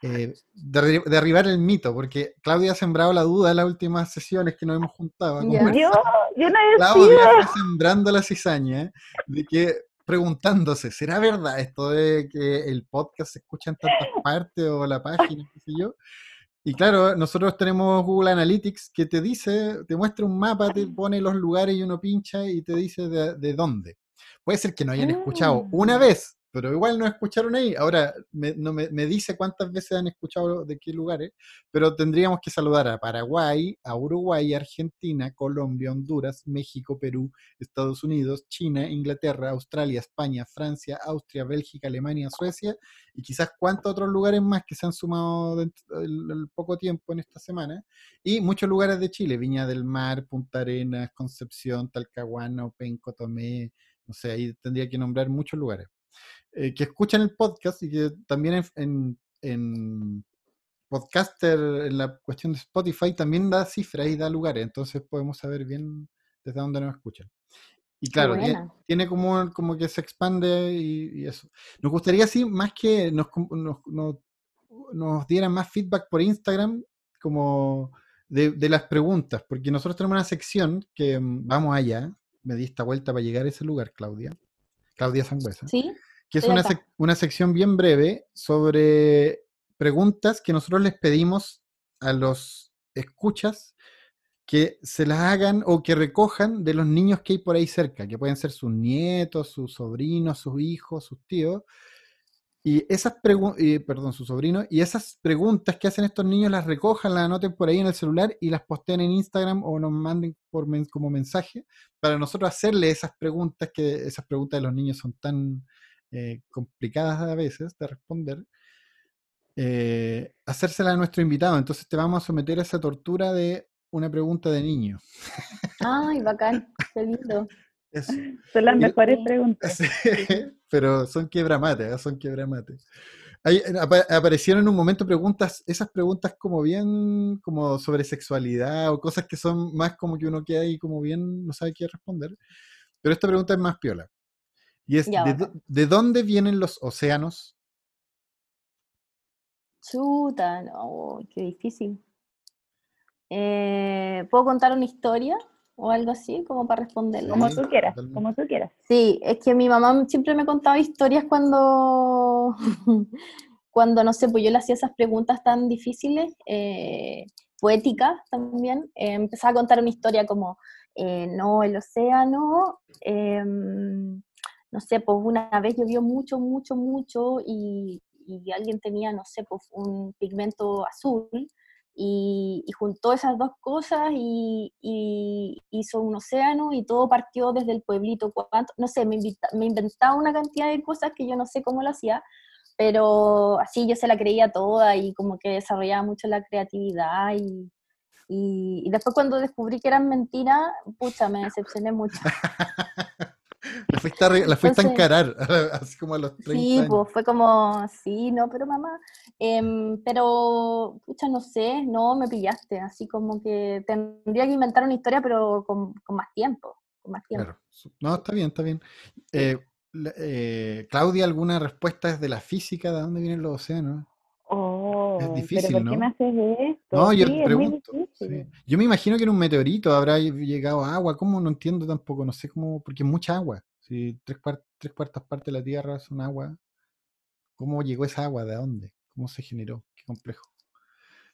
eh, derribar el mito, porque Claudia ha sembrado la duda en las últimas sesiones que nos hemos juntado. Yo, yo no Claudia está sembrando la cizaña de que preguntándose, ¿será verdad esto de que el podcast se escucha en tantas partes o la página, qué sé yo? Y claro, nosotros tenemos Google Analytics que te dice, te muestra un mapa, te pone los lugares y uno pincha y te dice de, de dónde. Puede ser que no hayan escuchado una mm. vez pero igual no escucharon ahí. Ahora me, no me, dice cuántas veces han escuchado de qué lugares, pero tendríamos que saludar a Paraguay, a Uruguay, Argentina, Colombia, Honduras, México, Perú, Estados Unidos, China, Inglaterra, Australia, España, Francia, Austria, Bélgica, Alemania, Suecia y quizás cuántos otros lugares más que se han sumado dentro del poco tiempo en esta semana. Y muchos lugares de Chile, Viña del Mar, Punta Arenas, Concepción, Talcahuano, Penco, Tomé, no sé, ahí tendría que nombrar muchos lugares. Eh, que escuchan el podcast y que también en, en, podcaster, en la cuestión de Spotify, también da cifras y da lugares, entonces podemos saber bien desde dónde nos escuchan. Y claro, tiene, como, como que se expande y, eso. Nos gustaría, sí, más que nos, nos, nos, dieran más feedback por Instagram, como de, de, las preguntas, porque nosotros tenemos una sección que mm, vamos allá, me di esta vuelta para llegar a ese lugar, Claudia. Claudia Sangüesa. Sí que es una, una, sección bien breve sobre preguntas que nosotros les pedimos a los escuchas que se las hagan o que recojan de los niños que hay por ahí cerca, que pueden ser sus nietos, sus sobrinos, sus hijos, sus tíos. Y esas preguntas, perdón, sus sobrinos, y esas preguntas que hacen estos niños las recojan, las anoten por ahí en el celular y las posteen en Instagram o nos manden por como mensaje para nosotros hacerle esas preguntas, que esas preguntas de los niños son tan eh, complicadas a veces de responder, eh, a nuestro invitado. Entonces te vamos a someter a esa tortura de una pregunta de niño. Ay, bacán, qué lindo. Son las mejores preguntas. *laughs* pero son quebramates, ¿eh? son quebramates. Hay, aparecieron en un momento preguntas, esas preguntas como bien, como sobre sexualidad o cosas que son más como que uno queda ahí como bien, no sabe qué responder. Pero esta pregunta es más piola. Y es, ¿de, dónde vienen los océanos? Chuta, no, qué difícil. Eh, ¿Puedo contar una historia o algo así como para responderlo? como tú quieras, como tú quieras. Sí, es que mi mamá siempre me contaba historias cuando, *laughs* cuando no sé, pues yo le hacía esas preguntas tan difíciles, eh, poéticas también. Eh, empezaba a contar una historia como, no, el océano, em, no sé, pues una vez llovió mucho, mucho, mucho y, y alguien tenía, no sé, pues un pigmento azul y, juntó esas dos cosas y, hizo un océano y todo partió desde el pueblito. No sé, me, me, inventaba una cantidad de cosas que yo no sé cómo lo hacía, pero así yo se la creía toda y como que desarrollaba mucho la creatividad y, y después cuando descubrí que eran mentiras, pucha, me decepcioné mucho. *laughs* La fuiste a, la fuiste a encarar, *laughs* así como a los 30 Sí, pues fue como, sí, no, pero mamá, em, pero, pucha, no sé, no, me pillaste, así como que tendría que inventar una historia, pero con, más tiempo, con más tiempo. Claro, no, está bien, está bien. Eh, eh, Claudia, ¿alguna respuesta desde la física de dónde vienen los océanos? Oh, es difícil, ¿pero ¿por qué me haces esto? No, yo pregunto. Yo me imagino que en un meteorito habrá llegado agua. ¿Cómo? No entiendo tampoco. No sé cómo, porque es mucha agua. Si tres, tres cuartas partes de la Tierra son agua, ¿cómo llegó esa agua? ¿De dónde? ¿Cómo se generó? Qué complejo.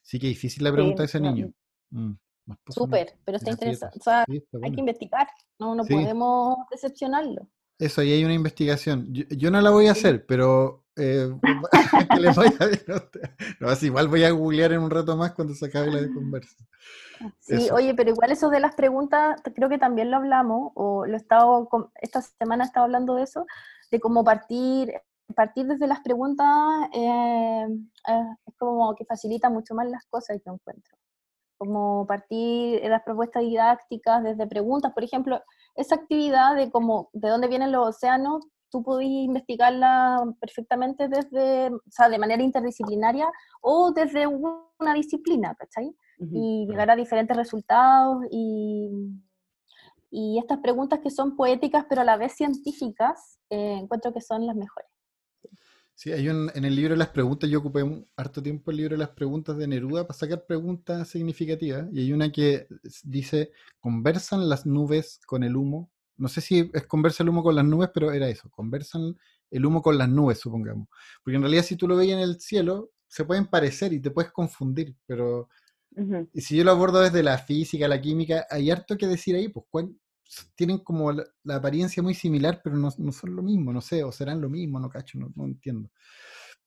Sí, que difícil la pregunta de ese niño. Mm, Súper, pero está interesante. O sea, hay que investigar. No, no podemos decepcionarlo. Eso, ahí hay una investigación. Yo, no la voy a hacer, pero eh, *laughs* *laughs* que les vaya bien No, así, igual voy a googlear en un rato más cuando se acabe la conversa. Sí, oye, pero igual eso de las preguntas, creo que también lo hablamos, o lo he estado, esta semana he estado hablando de eso, de cómo partir, partir desde las preguntas eh, eh, es como que facilita mucho más las cosas, yo encuentro. Como partir las propuestas didácticas desde preguntas, por ejemplo, esa actividad de cómo, de dónde vienen los océanos, tú podés investigarla perfectamente desde, o sea, de manera interdisciplinaria o desde una disciplina, ¿cachai? y llegar a diferentes resultados y, y, estas preguntas que son poéticas pero a la vez científicas, eh, encuentro que son las mejores. Sí, hay un, en el libro de las preguntas, yo ocupé un harto tiempo el libro de las preguntas de Neruda para sacar preguntas significativas, y hay una que dice, ¿conversan las nubes con el humo? No sé si es conversa el humo con las nubes, pero era eso, conversan el humo con las nubes, supongamos. Porque en realidad si tú lo veis en el cielo, se pueden parecer y te puedes confundir, pero y si yo lo abordo desde la física, la química, hay harto que decir ahí, pues tienen como la, apariencia muy similar, pero no, son lo mismo, no sé, o serán lo mismo, no cacho, no, entiendo.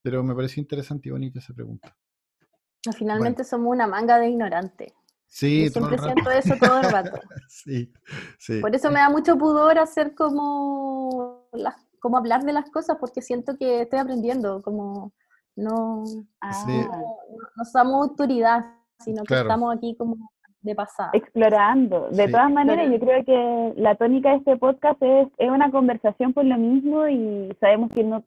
Pero me pareció interesante y bonita esa pregunta. Finalmente somos una manga de ignorantes. Sí, siempre siento eso todo el rato. *laughs* sí, sí. Por eso me da mucho pudor hacer como, las, como hablar de las cosas, porque siento que estoy aprendiendo, como no, ah, no, no somos autoridad sino que estamos aquí como de pasada. Explorando. De todas maneras, yo creo que la tónica de este podcast es, es una conversación por lo mismo y sabemos que no,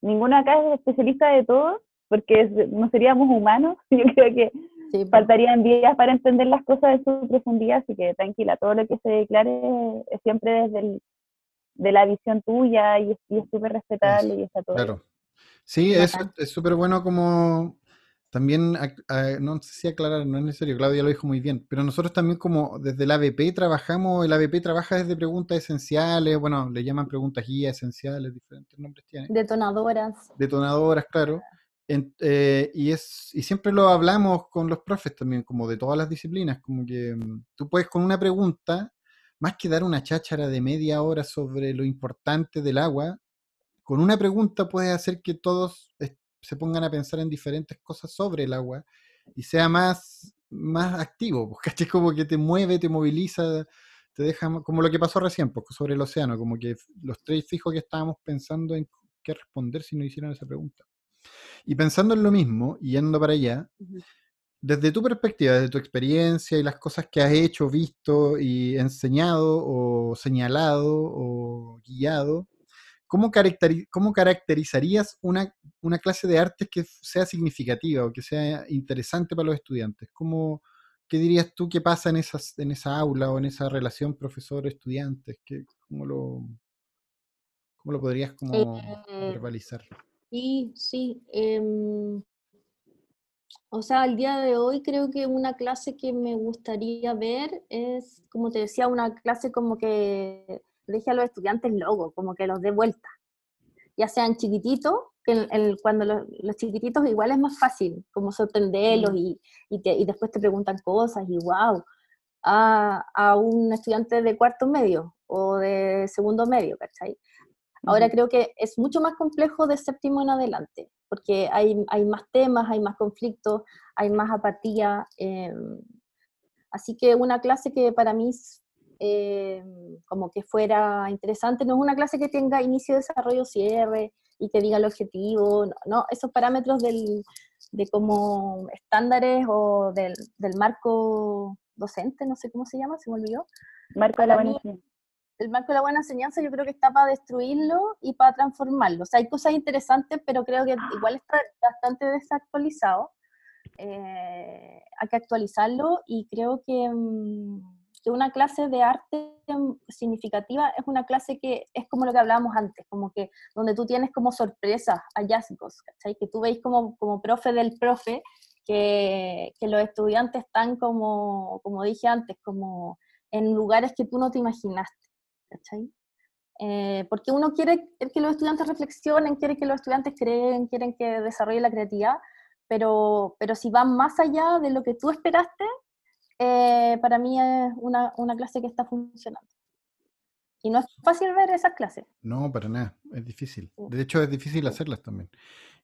ninguno acá es especialista de todo, porque no seríamos humanos. *laughs* Yo creo que faltarían días para entender las cosas de su profundidad, así que tranquila, todo lo que se declare es siempre desde el, de la visión tuya y es súper respetable y está todo. Claro. Sí, es súper bueno como también, no sé si aclarar, no es necesario, Claudia lo dijo muy bien, pero nosotros también como desde el ABP trabajamos, el ABP trabaja desde preguntas esenciales, bueno, le llaman preguntas guía esenciales, diferentes nombres tienen. Detonadoras. Detonadoras, claro. Eh, y, es, y siempre lo hablamos con los profes también, como de todas las disciplinas, como que mm, tú puedes con una pregunta, más que dar una cháchara de media hora sobre lo importante del agua, con una pregunta puedes hacer que todos se pongan a pensar en diferentes cosas sobre el agua y sea más, más activo, *laughs* porque es como que te mueve, te moviliza, te deja, como lo que pasó recién, pues, sobre el océano, como que los tres fijos que estábamos pensando en qué responder si no hicieran esa pregunta. Y pensando en lo mismo, y yendo para allá, desde tu perspectiva, desde tu experiencia y las cosas que has hecho, visto y enseñado o señalado o guiado, ¿cómo, cómo caracterizarías una, una, clase de artes que sea significativa o que sea interesante para los estudiantes? ¿Cómo, ¿Qué dirías tú que pasa en, esas, en esa aula o en esa relación profesor-estudiantes? ¿Cómo lo, cómo lo podrías como eh, verbalizar? Sí, sí. Em, o sea, al día de hoy creo que una clase que me gustaría ver es, como te decía, una clase como que deje a los estudiantes logos, como que los dé vuelta. Ya sean chiquititos, que cuando los, chiquititos igual es más fácil, como sorprenderlos mm. y, y, después te preguntan cosas y wow, a, a un estudiante de cuarto medio o de segundo medio, ¿cachai? Ahora creo que es mucho más complejo de séptimo en adelante, porque hay, hay más temas, hay más conflictos, hay más apatía. Em, así que una clase que para mí eh, como que fuera interesante, no es una clase que tenga inicio, desarrollo, cierre y que diga el objetivo, no, esos parámetros del, de como estándares o del, del, marco docente, no sé cómo se llama, se me olvidó. Marco de la el marco de la buena enseñanza yo creo que está para destruirlo y para transformarlo. O sea, hay cosas interesantes, pero creo que igual está bastante desactualizado. Eh, hay que actualizarlo y creo que, mm, que, una clase de arte significativa es una clase que es como lo que hablábamos antes, como que donde tú tienes como sorpresas, hallazgos, ¿cachai? Que tú veis como, como profe del profe que, que los estudiantes están como, como dije antes, como en lugares que tú no te imaginaste. ¿Cachai? Eh, porque uno quiere que los estudiantes reflexionen, quiere que los estudiantes creen, quieren que desarrolle la creatividad, pero, pero si van más allá de lo que tú esperaste, eh, para mí es una, una, clase que está funcionando. Y no es fácil ver esas clases. No, para nada, es difícil. De hecho, es difícil hacerlas también.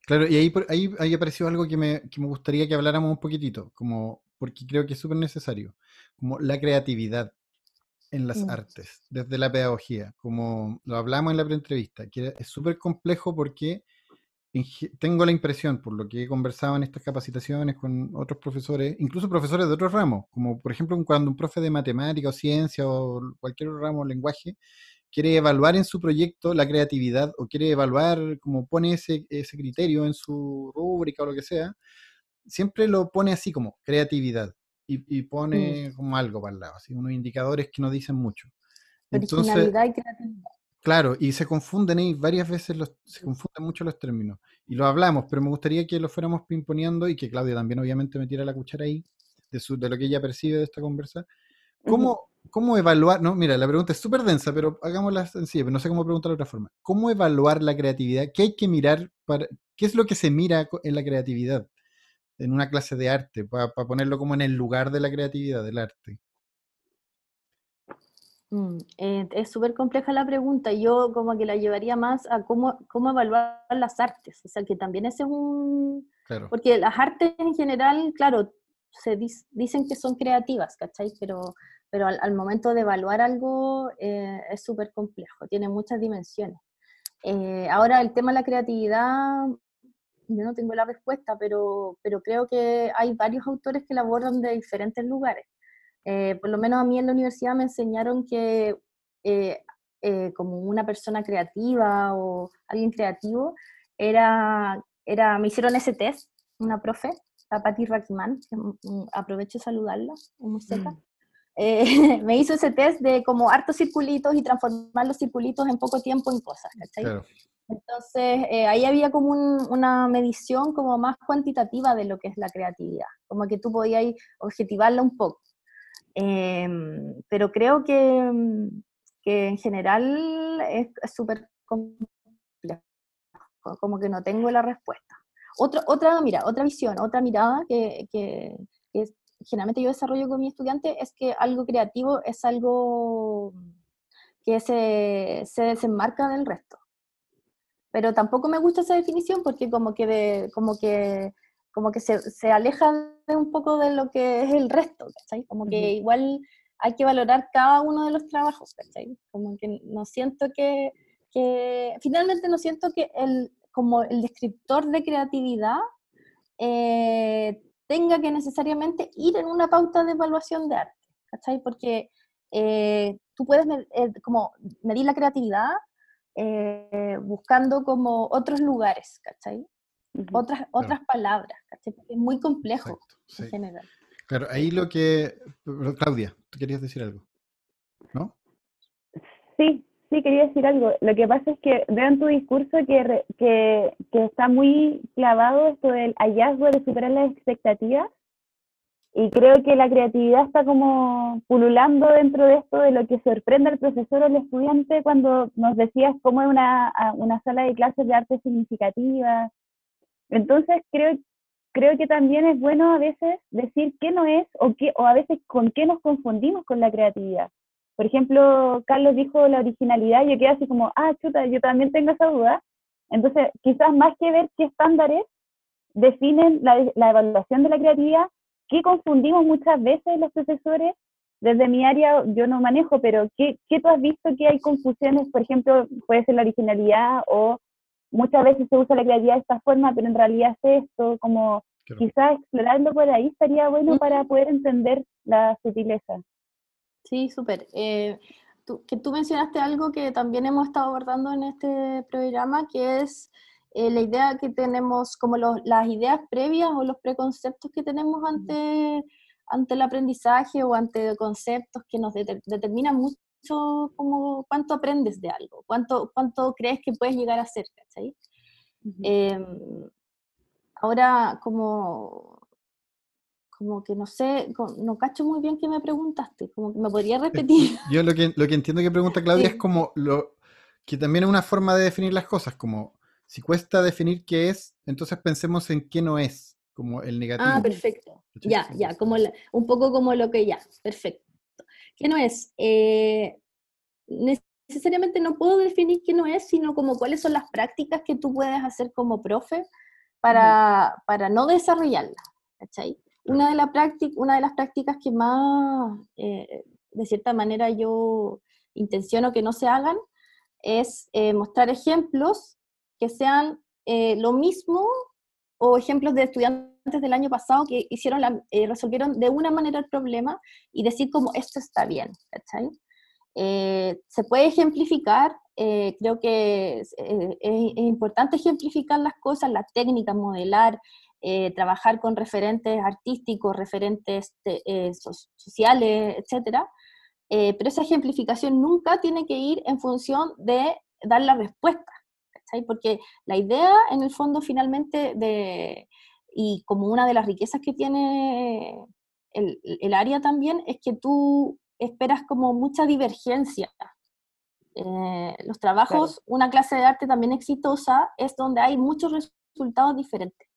Claro, y ahí, ahí, ahí apareció algo que me, que me gustaría que habláramos un poquitito, como, porque creo que es súper necesario, como la creatividad en las mm. artes, desde la pedagogía, como lo hablamos en la preentrevista, que es súper complejo porque tengo la impresión, por lo que he conversado en estas capacitaciones con otros profesores, incluso profesores de otros ramos, como por ejemplo cuando un profe de matemática o ciencia o cualquier ramo lenguaje quiere evaluar en su proyecto la creatividad o quiere evaluar como pone ese, ese criterio en su rúbrica o lo que sea, siempre lo pone así como creatividad y, mm. pone como algo para el lado, así, unos indicadores que no dicen mucho. Entonces, y creatividad. Claro, y se confunden ahí varias veces, los, se confunden mucho los términos. Y lo hablamos, pero me gustaría que lo fuéramos pimponeando y que Claudia también obviamente metiera la cuchara ahí de, su, de lo que ella percibe de esta conversa. ¿Cómo, ¿Cómo evaluar? No, mira, la pregunta es súper densa, pero hagámosla sencilla, pero no sé cómo preguntar de otra forma. ¿Cómo evaluar la creatividad? ¿Qué hay que mirar para, qué es lo que se mira en la creatividad? En una clase de arte, para ponerlo como en el lugar de la creatividad del arte? Mm, eh, es súper compleja la pregunta. Yo como que la llevaría más a cómo, cómo evaluar las artes. O sea, que también ese es un... Porque las artes en general, claro, se dicen que son creativas, ¿cachai? Pero, pero al, momento de evaluar algo eh, es súper complejo, tiene muchas dimensiones. Eh, ahora, el tema de la creatividad, yo no tengo la respuesta, pero, pero creo que hay varios autores que la abordan de diferentes lugares. Eh, por lo menos a mí en la universidad me enseñaron que eh, eh, como una persona creativa o alguien creativo, era, era, me hicieron ese test, una profe, la Patti Rakiman, aprovecho de saludarla, mm. *laughs* me hizo ese test de como hartos circulitos y transformar los circulitos en poco tiempo en cosas, ¿cachai? Entonces, eh, ahí había como una medición como más cuantitativa de lo que es la creatividad, como que tú podías objetivarla un poco. Em, pero creo que, en general es súper complejo, como que no tengo la respuesta. Otra, otra, mira, otra visión, otra mirada que, generalmente yo desarrollo con mi estudiante es que algo creativo es algo que se, se desenmarca del resto. Pero tampoco me gusta esa definición porque como que, de, como que, como que se, se, aleja de un poco de lo que es el resto, ¿cachai? Como que igual hay que valorar cada uno de los trabajos, ¿cachai? Como que no siento que, que finalmente no siento que el, como el descriptor de creatividad eh, tenga que necesariamente ir en una pauta de evaluación de arte, ¿cachai? Porque eh, tú puedes eh, como medir la creatividad buscando como otros lugares, ¿cachai? Otras, otras palabras, ¿cachai? es muy complejo en general. Claro, ahí lo que... Claudia, ¿tú querías decir algo? ¿No? Sí, sí, quería decir algo. Lo que pasa es que veo en tu discurso que, que, que está muy clavado esto del hallazgo de superar las expectativas y creo que la creatividad está como pululando dentro de esto de lo que sorprende al profesor o al estudiante cuando nos decías cómo es una, una sala de clases de arte significativa. Entonces creo, creo que también es bueno a veces decir qué no es o, qué, o a veces con qué nos confundimos con la creatividad. Por ejemplo, Carlos dijo la originalidad yo quedé así como, ah, chuta, yo también tengo esa duda. Entonces, quizás más que ver qué estándares definen la, la evaluación de la creatividad, ¿qué confundimos muchas veces los profesores? Desde mi área yo no manejo, pero ¿qué, ¿qué tú has visto que hay confusiones? Por ejemplo, puede ser la originalidad o muchas veces se usa la creatividad de esta forma, pero en realidad es esto, como quizás explorarlo por ahí estaría bueno para poder entender la sutileza. Sí, súper. Eh, que tú mencionaste algo que también hemos estado abordando en este programa, que es eh, la idea que tenemos, como las ideas previas o los preconceptos que tenemos ante, ante el aprendizaje o ante conceptos que nos determinan mucho como cuánto aprendes de algo, cuánto, cuánto crees que puedes llegar a ser, ¿cachai? Em, ahora, como, como que no sé, no cacho muy bien qué me preguntaste, como que me podría repetir. Yo lo que, lo que entiendo que pregunta *laughs* Claudia es como lo que también es una forma de definir las cosas, como si cuesta definir qué es, entonces pensemos en qué no es, como el negativo. Ah, perfecto. Ya, ya, como un poco como lo que ya, perfecto. Que no es, eh, necesariamente no puedo definir qué no es, sino como cuáles son las prácticas que tú puedes hacer como profe para, para no desarrollarlas, Una de, la una de las prácticas que más, eh, de cierta manera, yo intenciono que no se hagan es eh, mostrar ejemplos que sean lo mismo o ejemplos de estudiantes del año pasado que hicieron la, eh, resolvieron de una manera el problema y decir como esto está bien, eh, se puede ejemplificar, eh, creo que es, importante ejemplificar las cosas, la técnica, modelar, trabajar con referentes artísticos, referentes sociales, etc. pero esa ejemplificación nunca tiene que ir en función de dar la respuesta, porque la idea en el fondo finalmente de, y como una de las riquezas que tiene el, el área también es que tú esperas como mucha divergencia. Eh, los trabajos, una clase de arte también exitosa es donde hay muchos resultados diferentes.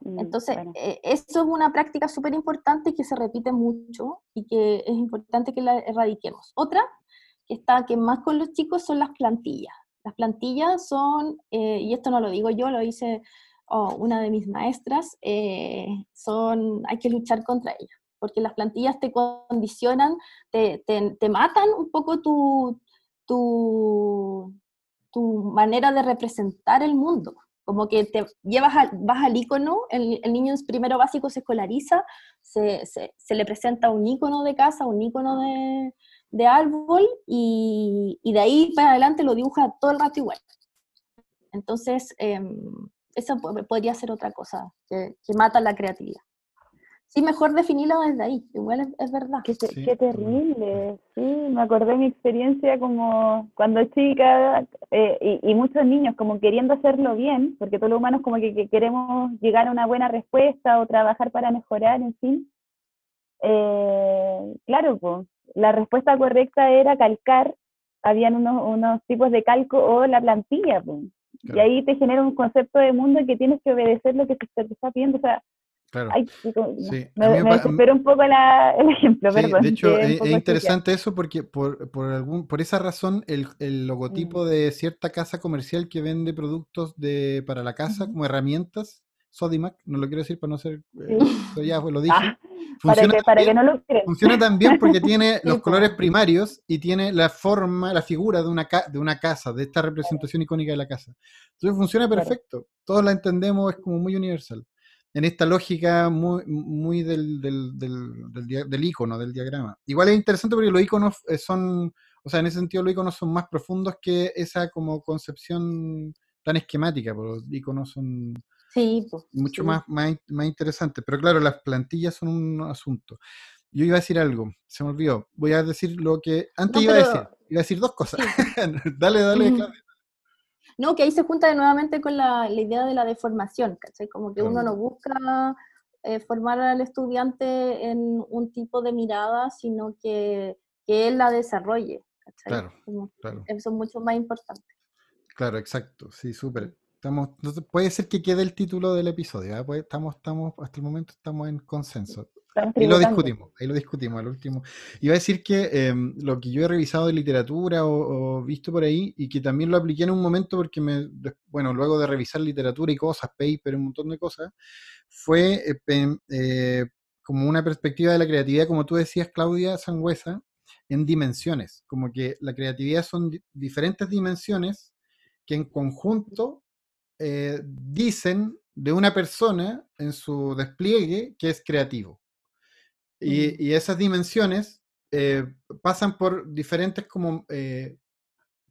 Mm, Entonces, eh, eso es una práctica súper importante que se repite mucho y que es importante que la erradiquemos. Otra, que está que más con los chicos, son las plantillas. Las plantillas son, eh, y esto no lo digo yo, lo dice una de mis maestras, eh, son, hay que luchar contra ellas, porque las plantillas te condicionan, te, te, matan un poco tu, tu, tu, manera de representar el mundo. Como que te llevas vas al icono, el, el, niño primero básico se escolariza, se, se, se, le presenta un icono de casa, un icono de, de árbol, y, y, de ahí para adelante lo dibuja todo el rato igual. Entonces, em, eso podría ser otra cosa que, mata la creatividad. Sí, mejor definirlo desde ahí, igual es, verdad. Qué, terrible, sí, me acordé de mi experiencia como cuando chica eh, y, muchos niños como queriendo hacerlo bien, porque todos los humanos como que, queremos llegar a una buena respuesta o trabajar para mejorar, en fin. Eh, claro, pues, la respuesta correcta era calcar, habían unos, unos tipos de calco o la plantilla, pues Y ahí te genera un concepto de mundo que tienes que obedecer lo que te, te está pidiendo. O sea, Claro. sí. Me, me un poco *laughs* el ejemplo, perdón. De hecho, es, interesante eso porque por, por, algún, por esa razón el, el logotipo mm. de cierta casa comercial que vende productos de, para la casa como herramientas, Sodimac, no lo quiero decir para no ser, eh, ya lo *laughs* dije. Ah, funciona, para que, no lo crean. Funciona también porque *laughs* tiene los colores primarios y tiene la forma, la figura de una, de una casa, de esta representación icónica de la casa. Entonces funciona perfecto. Todos la entendemos, es como muy universal en esta lógica muy, muy del, del, del, del, icono, del diagrama. Igual es interesante porque los iconos eh, son, o sea, en ese sentido los iconos son más profundos que esa como concepción tan esquemática, porque los iconos son pues, mucho Más, más, más interesantes. Pero claro, las plantillas son un asunto. Yo iba a decir algo, se me olvidó. Voy a decir lo que antes iba a decir. Iba a decir dos cosas. *laughs* dale, dale, Claudia. No, que ahí se junta nuevamente con la, idea de la deformación, ¿cachai? Como que uno no busca eh, formar al estudiante en un tipo de mirada, sino que, que él la desarrolle, ¿cachai? Claro, claro. Eso es mucho más importante. Claro, exacto, sí, súper. Estamos, puede ser que quede el título del episodio, ¿eh? estamos, estamos, hasta el momento estamos en consenso. Ahí lo discutimos, ahí lo discutimos al último. Iba a decir que em, lo que yo he revisado de literatura o, visto por ahí, y que también lo apliqué en un momento porque me, bueno, luego de revisar literatura y cosas, paper, un montón de cosas, fue eh, eh, como una perspectiva de la creatividad, como tú decías, Claudia Sangüesa, en dimensiones, como que la creatividad son diferentes dimensiones que en conjunto eh, dicen de una persona en su despliegue que es creativo. Y, esas dimensiones eh, pasan por diferentes como, eh,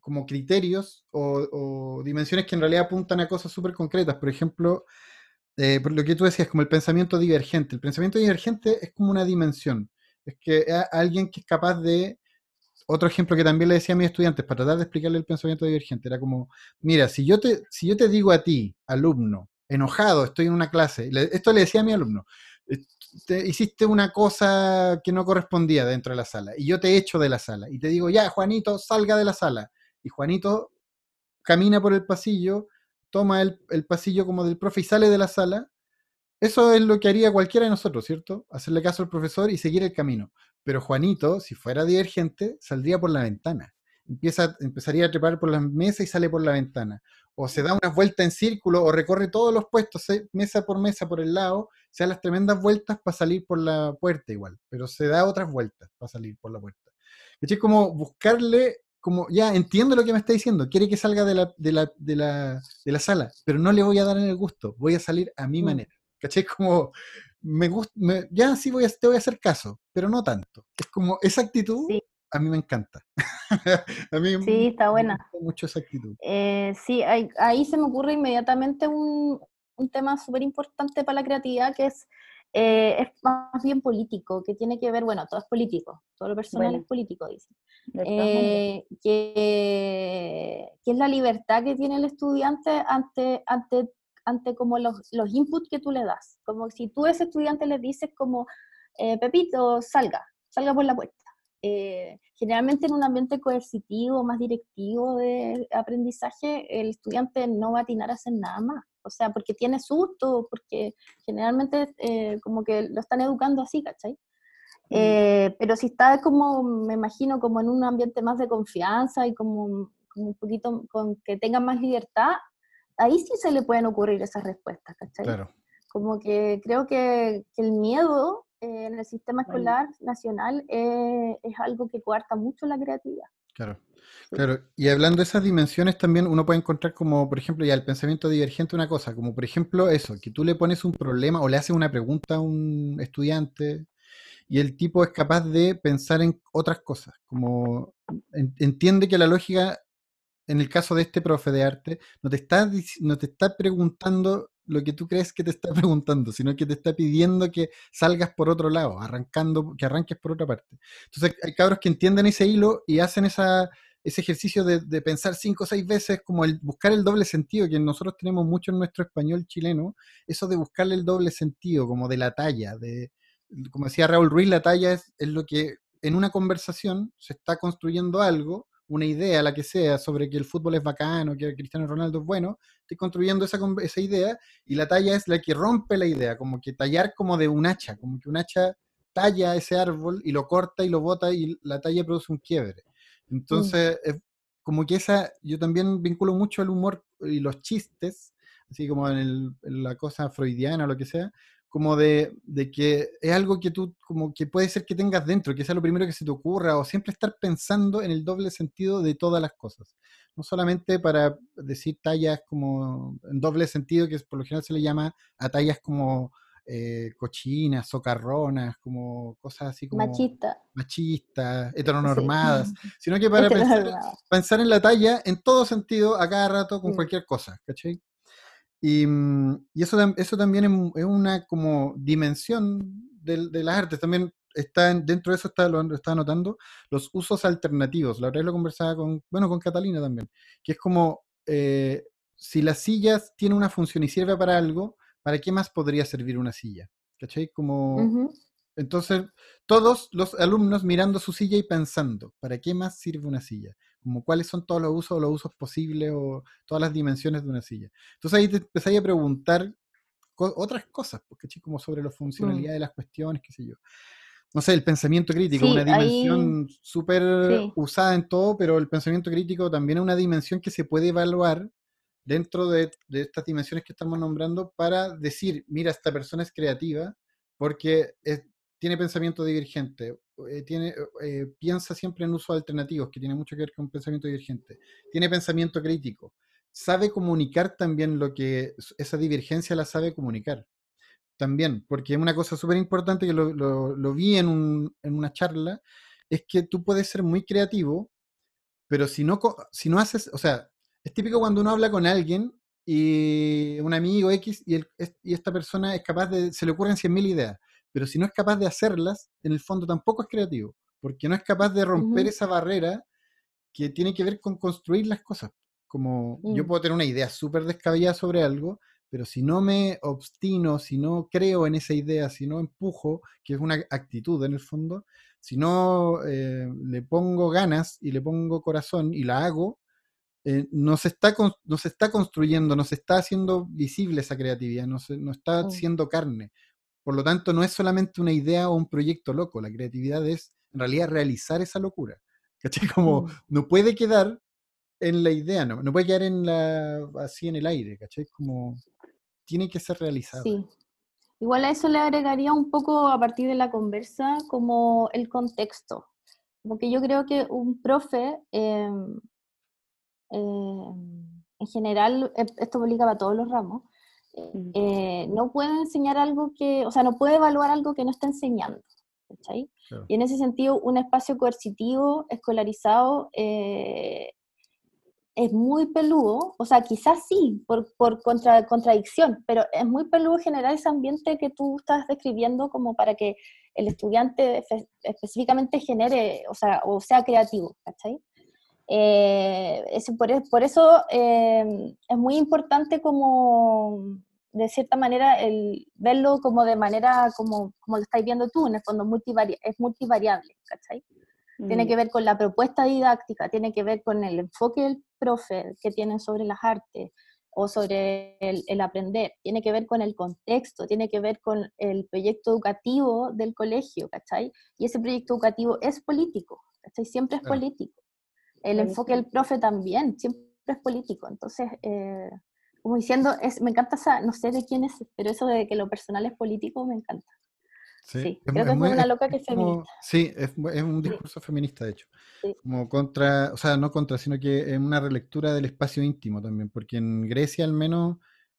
como criterios o, dimensiones que en realidad apuntan a cosas súper concretas. Por ejemplo, por lo que tú decías, como el pensamiento divergente. El pensamiento divergente es como una dimensión. Es que alguien que es capaz de... Otro ejemplo que también le decía a mis estudiantes para tratar de explicarle el pensamiento divergente era como, mira, si yo te, si yo te digo a ti, alumno, enojado, estoy en una clase, esto le decía a mi alumno, hiciste una cosa que no correspondía dentro de la sala y yo te echo de la sala y te digo, ya, Juanito, salga de la sala. Y Juanito camina por el pasillo, toma el, pasillo como del profe y sale de la sala. Eso es lo que haría cualquiera de nosotros, ¿cierto? Hacerle caso al profesor y seguir el camino. Pero Juanito, si fuera divergente, saldría por la ventana. Empieza, empezaría a trepar por las mesas y sale por la ventana o se da una vuelta en círculo, o recorre todos los puestos, mesa por mesa por el lado, se da las tremendas vueltas para salir por la puerta igual, pero se da otras vueltas para salir por la puerta. Es como buscarle, como, ya entiendo lo que me está diciendo, quiere que salga de la, de la, de la, de la sala, pero no le voy a dar en el gusto, voy a salir a mi mm. manera. ¿Cachai? Como, me gusta, ya sí voy a, te voy a hacer caso, pero no tanto. Es como esa actitud a mí me encanta. *laughs* a mí sí, está buena. Me gusta mucho esa actitud. Eh, sí, ahí, se me ocurre inmediatamente un, un tema súper importante para la creatividad que es, eh, es más bien político, que tiene que ver, bueno, todo es político, todo lo personal es político, dice. Eh, que, que, es la libertad que tiene el estudiante ante, ante, ante como los, los inputs que tú le das. Como si tú a ese estudiante le dices como, Pepito, salga, salga por la puerta eh, generalmente en un ambiente coercitivo, más directivo de aprendizaje, el estudiante no va a atinar a hacer nada más. O sea, porque tiene susto, porque generalmente eh, como que lo están educando así, ¿cachai? Eh, pero si está como, me imagino, como en un ambiente más de confianza y como, un poquito con que tenga más libertad, ahí sí se le pueden ocurrir esas respuestas, ¿cachai? Claro. Como que creo que, que el miedo eh, en el sistema escolar nacional eh, es algo que cuarta mucho la creatividad. Claro. Claro, y hablando de esas dimensiones también uno puede encontrar como, por ejemplo, ya el pensamiento divergente una cosa, como por ejemplo eso, que tú le pones un problema o le haces una pregunta a un estudiante y el tipo es capaz de pensar en otras cosas, como entiende que la lógica, en el caso de este profe de arte, no te está, no te está preguntando lo que tú crees que te está *laughs* preguntando, sino que te está pidiendo que salgas por otro lado, arrancando, que arranques por otra parte. Entonces hay cabros que entienden ese hilo y hacen esa, ese ejercicio de, pensar cinco o seis veces, como el buscar el doble sentido, que nosotros tenemos mucho en nuestro español chileno, eso de buscarle el doble sentido, como de la talla, de, como decía Raúl Ruiz, la talla es, es lo que en una conversación se está construyendo algo, una idea, la que sea, sobre que el fútbol es bacano, que Cristiano Ronaldo es bueno, estoy construyendo esa, esa idea y la talla es la que rompe la idea, como que tallar como de un hacha, como que un hacha talla ese árbol y lo corta y lo bota y la talla produce un quiebre. Mm. Entonces, como que esa, yo también vinculo mucho el humor y los chistes, así como en, la cosa freudiana o lo que sea, como de, de, que es algo que tú, como que puede ser que tengas dentro, que sea lo primero que se te ocurra, o siempre estar pensando en el doble sentido de todas las cosas. No solamente para decir tallas como en doble sentido, que por lo general se le llama a tallas como eh, cochinas, socarronas, como cosas así como... Machistas. Machistas, heteronormadas, *laughs* sino que para pensar, en la talla en todo sentido, a cada rato, con cualquier cosa, ¿cachai? Y, mm, y, eso, eso también es, una como dimensión de, de, las artes. También está dentro de eso está, lo, está anotando los usos alternativos. La otra vez lo conversaba con, bueno, con Catalina también, que es como eh, si las sillas tienen una función y sirve para algo, ¿para qué más podría servir una silla? ¿Cachai? Como... Entonces, todos los alumnos mirando su silla y pensando, ¿para qué más sirve una silla? Como cuáles son todos los usos, los usos posibles o todas las dimensiones de una silla. Entonces ahí te empezáis a preguntar otras cosas, porque como sobre la funcionalidad mm. de las cuestiones, qué sé yo. No sé, el pensamiento crítico, una dimensión súper usada en todo, pero el pensamiento crítico también es una dimensión que se puede evaluar dentro de, estas dimensiones que estamos nombrando para decir, mira, esta persona es creativa porque tiene pensamiento divergente, eh, tiene, eh, piensa siempre en usos alternativos, que tiene mucho que ver con pensamiento divergente, tiene pensamiento crítico, sabe comunicar también lo que esa divergencia la sabe comunicar. También, porque una cosa súper importante que lo, vi en, en una charla, es que tú puedes ser muy creativo, pero si no, si no haces, o sea, es típico cuando uno habla con alguien y un amigo X y, y esta persona es capaz de, se le ocurren 100.000 ideas, pero si no es capaz de hacerlas, en el fondo tampoco es creativo, porque no es capaz de romper esa barrera que tiene que ver con construir las cosas. Como yo mm. puedo tener una idea súper descabellada sobre algo, pero si no me obstino, si no creo en esa idea, si no empujo, que es una actitud en el fondo, si no eh, le pongo ganas y le pongo corazón y la hago, eh, no, se está, no se está construyendo, no se está haciendo visible esa creatividad, no, se, no está mm. siendo carne. Por lo tanto, no es solamente una idea o un proyecto loco, la creatividad es en realidad realizar esa locura. ¿Cachai? *laughs* Como mm. no puede quedar en la idea, no, no puede quedar en la, así en el aire, ¿cachai? Como tiene que ser realizado. Sí. Igual a eso le agregaría un poco a partir de la conversa como el contexto. Porque yo creo que un profe eh, en general, e, esto obliga a todos los ramos, eh, no puede enseñar algo que, o sea, no puede evaluar algo que no está enseñando. Y en ese sentido, un espacio coercitivo, escolarizado, eh, es muy peludo, o sea, quizás sí, por, por contra, contradicción, pero es muy peludo generar ese ambiente que tú estás describiendo como para que el estudiante específicamente genere, o sea, o sea creativo, ¿cachai? Eh, por, eso eh, es muy importante como, de cierta manera, el verlo como de manera, como, como lo estáis viendo tú, en el fondo es multivariable, ¿cachai? Tiene mm. que ver con la propuesta didáctica, tiene que ver con el enfoque del profe que tiene sobre las artes o sobre el, el, aprender, tiene que ver con el contexto, tiene que ver con el proyecto educativo del colegio, ¿cachai? Y ese proyecto educativo es político, ¿cachai? Siempre es político. El enfoque del profe también, siempre es político. Entonces, eh, como diciendo, es, me encanta esa, no sé de quién es, pero eso de que lo personal es político me encanta. Sí, creo que es una loca que es feminista. Sí, es, un discurso feminista, de hecho. Como contra, o sea, no contra, sino que es una relectura del espacio íntimo también, porque en Grecia al menos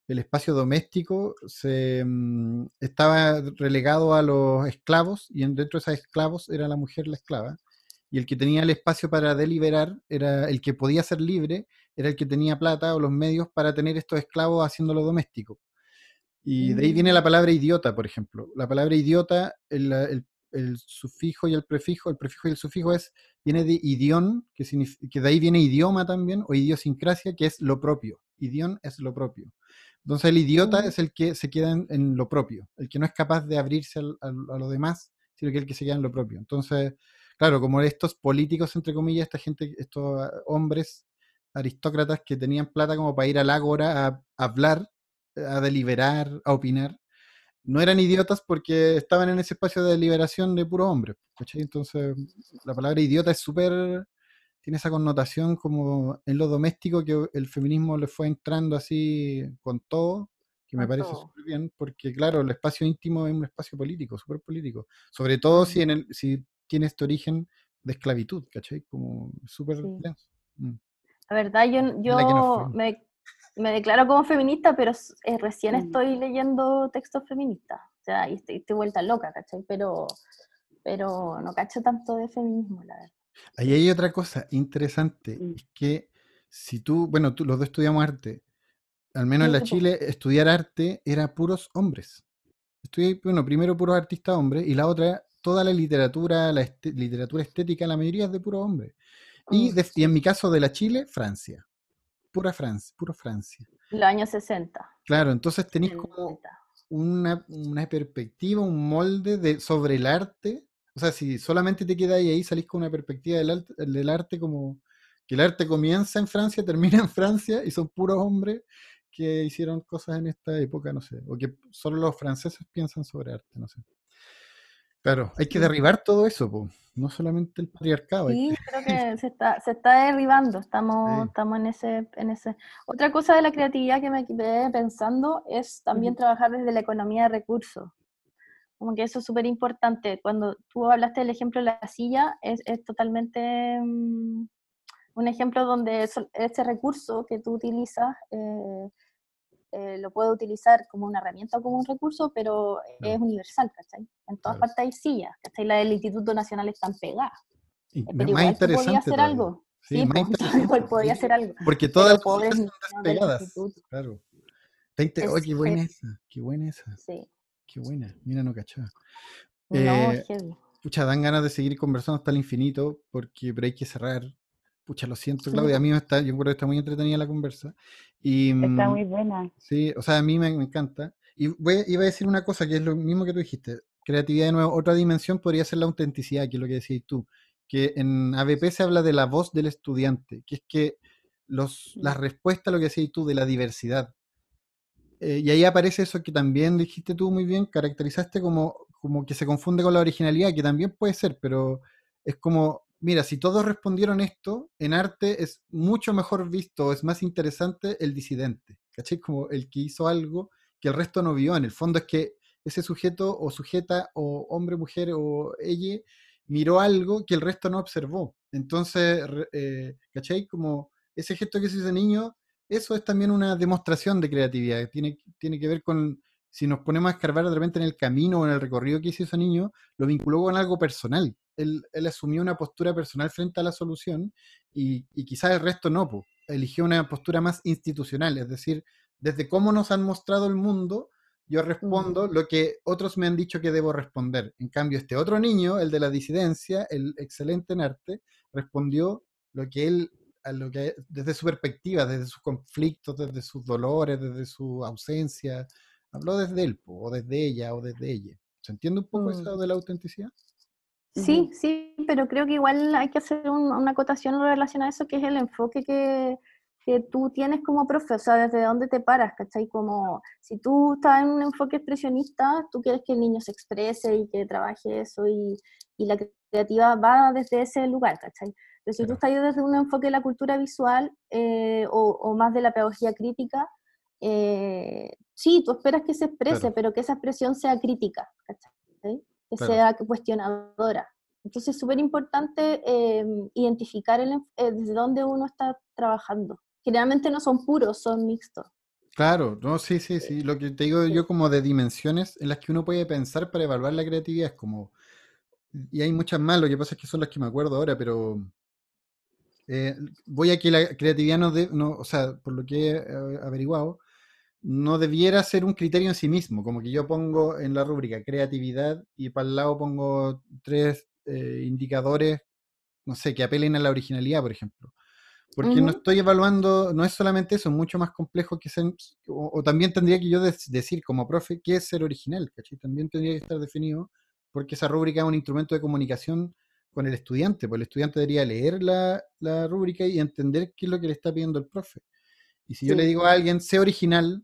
el espacio doméstico se mm, estaba relegado a los esclavos y dentro de esos esclavos era la mujer la esclava y el que tenía el espacio para deliberar era el que podía ser libre, era el que tenía plata o los medios para tener estos esclavos haciéndolo doméstico. Y de ahí viene la mm. palabra idiota, por ejemplo. La palabra idiota, el, sufijo y el prefijo, el prefijo y el sufijo es, viene de idión, que, que de ahí viene idioma también, o idiosincrasia, que es lo propio. Idión es lo propio. Entonces el idiota mm. es el que se queda en, lo propio, el que no es capaz de abrirse a lo demás, sino que el que se queda en lo propio. Entonces, claro, como estos políticos, entre comillas, esta gente, estos ah, hombres aristócratas que tenían plata como para ir al ágora a, hablar, a deliberar, a opinar, no eran idiotas porque estaban en ese espacio de deliberación de puro hombre. Entonces, la palabra idiota es súper, tiene esa connotación como en lo doméstico que el feminismo le fue entrando así con todo, que me parece súper bien, porque claro, el espacio íntimo es un espacio político, súper político, sobre todo si, en el, si tiene este origen de esclavitud, ¿cachai? Como súper mm. La verdad, yo, yo me, me, declaro como feminista, pero eh, recién mm. estoy leyendo textos feministas. O sea, y estoy, vuelta loca, ¿cachai? Pero, pero no cacho tanto de feminismo, la verdad. Ahí hay otra cosa interesante, mm. es que si tú, bueno, tú, los dos estudiamos arte, al menos en la Chile, estudiar arte era puros hombres. Estudié, bueno, primero puros artistas hombres y la otra, toda la literatura, la literatura estética, la mayoría es de puros hombres. Y, en mi caso de la Chile, Francia. Pura Francia, puro Francia. Los años 60. Claro, entonces tenéis como una, perspectiva, un molde de, sobre el arte. O sea, si solamente te quedáis ahí, salís con una perspectiva del arte, del arte como que el arte comienza en Francia, *laughs* termina en Francia y son puros hombres que hicieron cosas en esta época, no sé, o que solo los franceses piensan sobre arte, no sé. Claro, hay que derribar todo eso, no solamente el patriarcado. Sí, creo *laughs* que se está, se está derribando, estamos, estamos en, ese, en ese... Otra cosa de la creatividad que me quedé pensando es también trabajar desde la economía de recursos. Como que eso es súper importante. Cuando tú hablaste del ejemplo de la silla, es, es totalmente mm, un ejemplo donde ese recurso que tú utilizas eh, eh, lo puedo utilizar como una herramienta o como un recurso, pero es universal, ¿cachai? En todas partes hay sillas, ¿cachai? La del Instituto Nacional están pegadas. Y pero *laughs* igual interesante podía hacer algo. Sí, pues, igual podía hacer algo. Porque todas las cosas son despegadas. Claro. oh, qué buena esa, qué buena esa. Sí. Qué buena, mira, no cachaba. No, eh, pucha, dan ganas de seguir conversando hasta el infinito, porque pero hay que cerrar. Pucha, lo siento, Claudia. A mí me está, yo creo que está muy entretenida la conversa. Y, está mm, muy buena. Sí, o sea, a mí me, encanta. Y voy, iba a decir una cosa que es lo mismo que tú dijiste. Creatividad de nuevo. Otra dimensión podría ser la autenticidad, que es lo que decís tú. Que en ABP se habla de la voz del estudiante, que es que los, las respuestas, lo que decís tú, de la diversidad. Eh, y ahí aparece eso que también dijiste tú muy bien, caracterizaste como, como que se confunde con la originalidad, que también puede ser, pero es como mira, si todos respondieron esto, en arte es mucho mejor visto, es más interesante el disidente, ¿cachai? Como el que hizo algo que el resto no vio. En el fondo es que ese sujeto o sujeta o hombre, mujer o ella miró algo que el resto no observó. Entonces, eh, ¿cachai? Como ese gesto que hizo ese niño, eso es también una demostración de creatividad, tiene, tiene que ver con si nos ponemos a escarbar de repente en el camino o en el recorrido que hizo ese niño, lo vinculó con algo personal. Él, asumió una postura personal frente a la solución y, quizás el resto no, eligió una postura más institucional, es decir, desde cómo nos han mostrado el mundo, yo respondo lo que otros me han dicho que debo responder. En cambio, este otro niño, el de la disidencia, el excelente en arte, respondió lo que él, a lo que, desde su perspectiva, desde sus conflictos, desde sus dolores, desde su ausencia, Habló desde él, o desde ella, o desde ella. ¿Se entiende un poco eso mm. de la autenticidad? Sí, sí, pero creo que igual hay que hacer una acotación relacionada a eso, que es el enfoque que, que tú tienes como profe, o sea, desde dónde te paras, ¿cachai? Como si tú estás en un enfoque expresionista, tú quieres que el niño se exprese y que trabaje eso y, y la creativa va desde ese lugar, ¿cachai? Pero si tú estás desde un enfoque de la cultura visual eh, o, o, más de la pedagogía crítica, eh, sí, tú esperas que se exprese, pero que esa expresión sea crítica, que sea cuestionadora. Entonces es súper importante em, identificar el, eh, desde dónde uno está trabajando. Generalmente no son puros, son mixtos. Claro, no, sí, sí, sí. Lo que te digo yo como de dimensiones en las que uno puede pensar para evaluar la creatividad es como... Y hay muchas más, lo que pasa es que son las que me acuerdo ahora, pero eh, voy a que la creatividad no, de, no, o sea, por lo que he eh, averiguado, no debiera ser un criterio en sí mismo, como que yo pongo en la rúbrica creatividad y para el lado pongo tres eh, indicadores, no sé, que apelen a la originalidad, por ejemplo. Porque no estoy evaluando, no es solamente eso, es mucho más complejo que ser, o, también tendría que yo decir como profe qué es ser original, ¿cachai? También tendría que estar definido, porque esa rúbrica es un instrumento de comunicación con el estudiante, porque el estudiante debería leer la, la, rúbrica y entender qué es lo que le está pidiendo el profe. Y si yo le digo a alguien, sé original,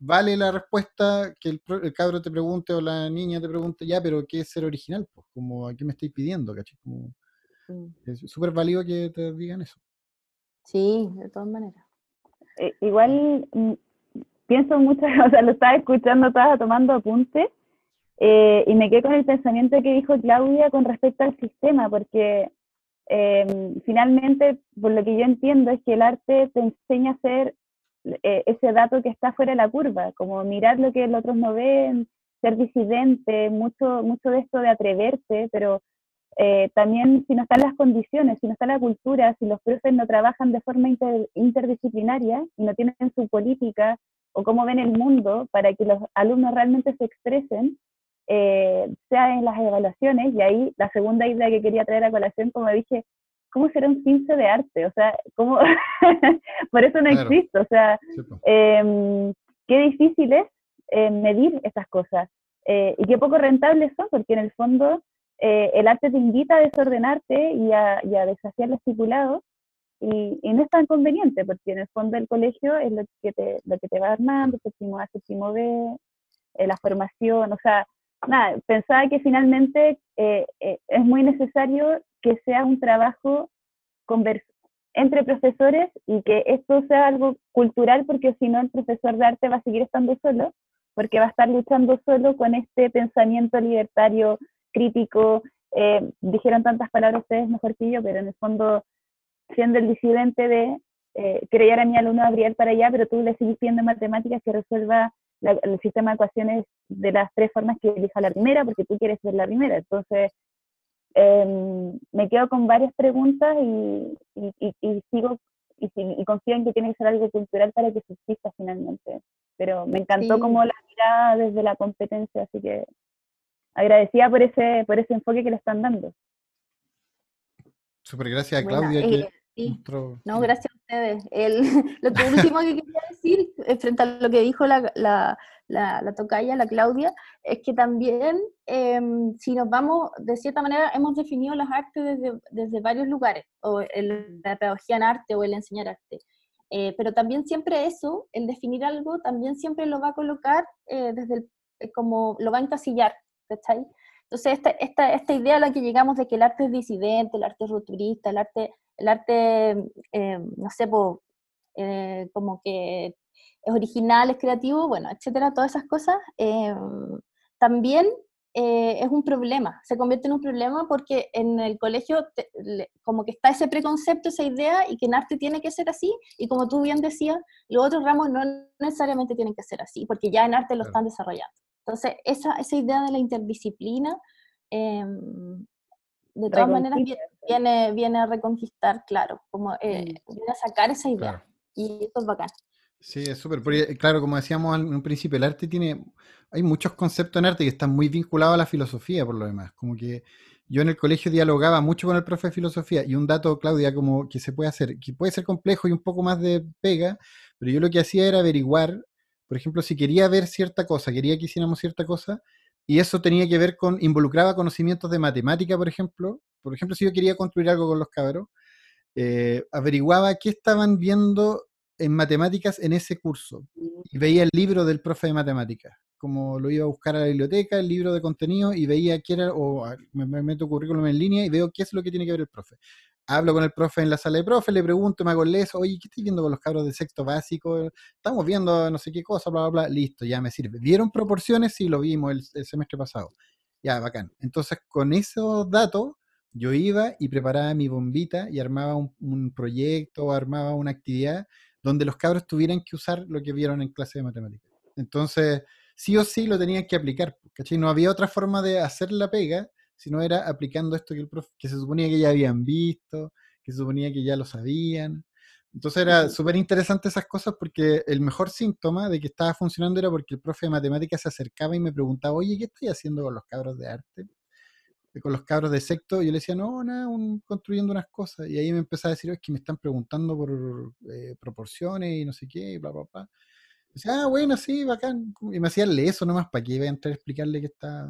vale la respuesta que el, el, cabro te pregunte o la niña te pregunte, ya, pero ¿qué es ser original? Pues, como, ¿a qué me estáis pidiendo? Como, Es súper válido que te digan eso. Sí, de todas maneras. Eh, igual mm, pienso mucho, *laughs* o sea, lo estaba escuchando, estaba tomando apuntes eh, y me quedé con el pensamiento que dijo Claudia con respecto al sistema, porque eh, finalmente, por lo que yo entiendo, es que el arte te enseña a ser eh, ese dato que está fuera de la curva, como mirar lo que los otros no ven, ser disidente, mucho, mucho de esto de atreverse, pero también si no están las condiciones, si no está la cultura, si los profes no trabajan de forma interdisciplinaria y no tienen su política o cómo ven el mundo para que los alumnos realmente se expresen, eh, sea en las evaluaciones, y ahí la segunda idea que quería traer a colación, como dije, ¿cómo será un ciencia de arte? O sea, ¿cómo? *laughs* por eso no existe, o sea, em, qué difícil es eh, medir estas cosas, eh, y qué poco rentables son, porque en el fondo el arte te invita a desordenarte y a, y a desafiar lo estipulado, y, y, no es tan conveniente, porque en el fondo el colegio es lo que te, lo que te va armando, séptimo A, séptimo B, la formación, o sea, nada, pensaba que finalmente eh, eh, es muy necesario que sea un trabajo entre profesores y que esto sea algo cultural, porque si no el profesor de arte va a seguir estando solo, porque va a estar luchando solo con este pensamiento libertario, crítico. Eh, dijeron tantas palabras ustedes mejor que yo, pero en el fondo, siendo el disidente de eh, creer a mi alumno Gabriel para allá, pero tú le sigues pidiendo matemáticas que resuelva el sistema de ecuaciones de las tres formas que elija la primera, porque tú quieres ser la primera. Entonces, em, me quedo con varias preguntas y, y, sigo y, confío en que tiene que ser algo cultural para que subsista finalmente. Pero me encantó como la mirada desde la competencia, así que agradecida por ese, por ese enfoque que le están dando. Super gracias, Claudia. que no, gracias a ustedes. El, *laughs* lo que último que quería decir, eh, frente a lo que dijo la, la, la, tocaya, la Claudia, es que también, em, si nos vamos, de cierta manera, hemos definido las artes desde, desde varios lugares, o el, la pedagogía en arte o el enseñar arte. Eh, pero también siempre eso, el definir algo, también siempre lo va a colocar eh, desde el, como lo va a encasillar, ¿cachai? Entonces, esta, esta, esta idea a la que llegamos de que el arte es disidente, el arte es rupturista, el arte el arte, eh, no sé, eh, como que es original, es creativo, bueno, etcétera, todas esas cosas, eh, también es un problema, se convierte en un problema porque en el colegio como que está ese preconcepto, esa idea y que en arte tiene que ser así y como tú bien decías, los otros ramos no necesariamente tienen que ser así porque ya en arte lo están desarrollando. Entonces, esa, esa idea de la interdisciplina de todas maneras viene, viene a reconquistar, claro, como eh, viene a sacar esa idea. Y eso es bacán. Sí, es súper. Claro, como decíamos en un principio, el arte tiene. Hay muchos conceptos en arte que están muy vinculados a la filosofía, por lo demás. Como que yo en el colegio dialogaba mucho con el profe de filosofía y un dato, Claudia, como que se puede hacer, que puede ser complejo y un poco más de pega, pero yo lo que hacía era averiguar, por ejemplo, si quería ver cierta cosa, quería que hiciéramos cierta cosa, y eso tenía que ver con, involucraba conocimientos de matemática, por ejemplo. Por ejemplo, si yo quería construir algo con los cabros, eh, averiguaba qué estaban viendo en matemáticas en ese curso. Y veía el libro del profe de matemáticas. Como lo iba a buscar a la biblioteca, el libro de contenido, y veía qué era, o me, me meto currículum en línea y veo qué es lo que tiene que ver el profe hablo con el profe en la sala de profe, le pregunto, me hago el leso, oye, ¿qué estoy viendo con los cabros de sexto básico? Estamos viendo no sé qué cosa, bla, bla, bla, listo, ya me sirve. ¿Vieron proporciones? Sí, lo vimos el, semestre pasado. Ya, bacán. Entonces, con esos datos, yo iba y preparaba mi bombita y armaba un, proyecto, armaba una actividad donde los cabros tuvieran que usar lo que vieron en clase de matemáticas. Entonces, sí o sí lo tenían que aplicar, ¿cachai? No había otra forma de hacer la pega sino era aplicando esto que, el que se suponía que ya habían visto, que se suponía que ya lo sabían. Entonces era súper interesante esas cosas porque el mejor síntoma de que estaba funcionando era porque el profe de matemáticas se acercaba y me preguntaba, oye, ¿qué estoy haciendo con los cabros de arte? Con los cabros de sexto, y yo le decía, no, nada, construyendo unas cosas. Y ahí me empezaba a decir, es que me están preguntando por eh, proporciones y no sé qué, bla, bla, bla. Y decía, ah, bueno, sí, bacán. Y me hacía eso nomás para que iba a entrar a explicarle que está,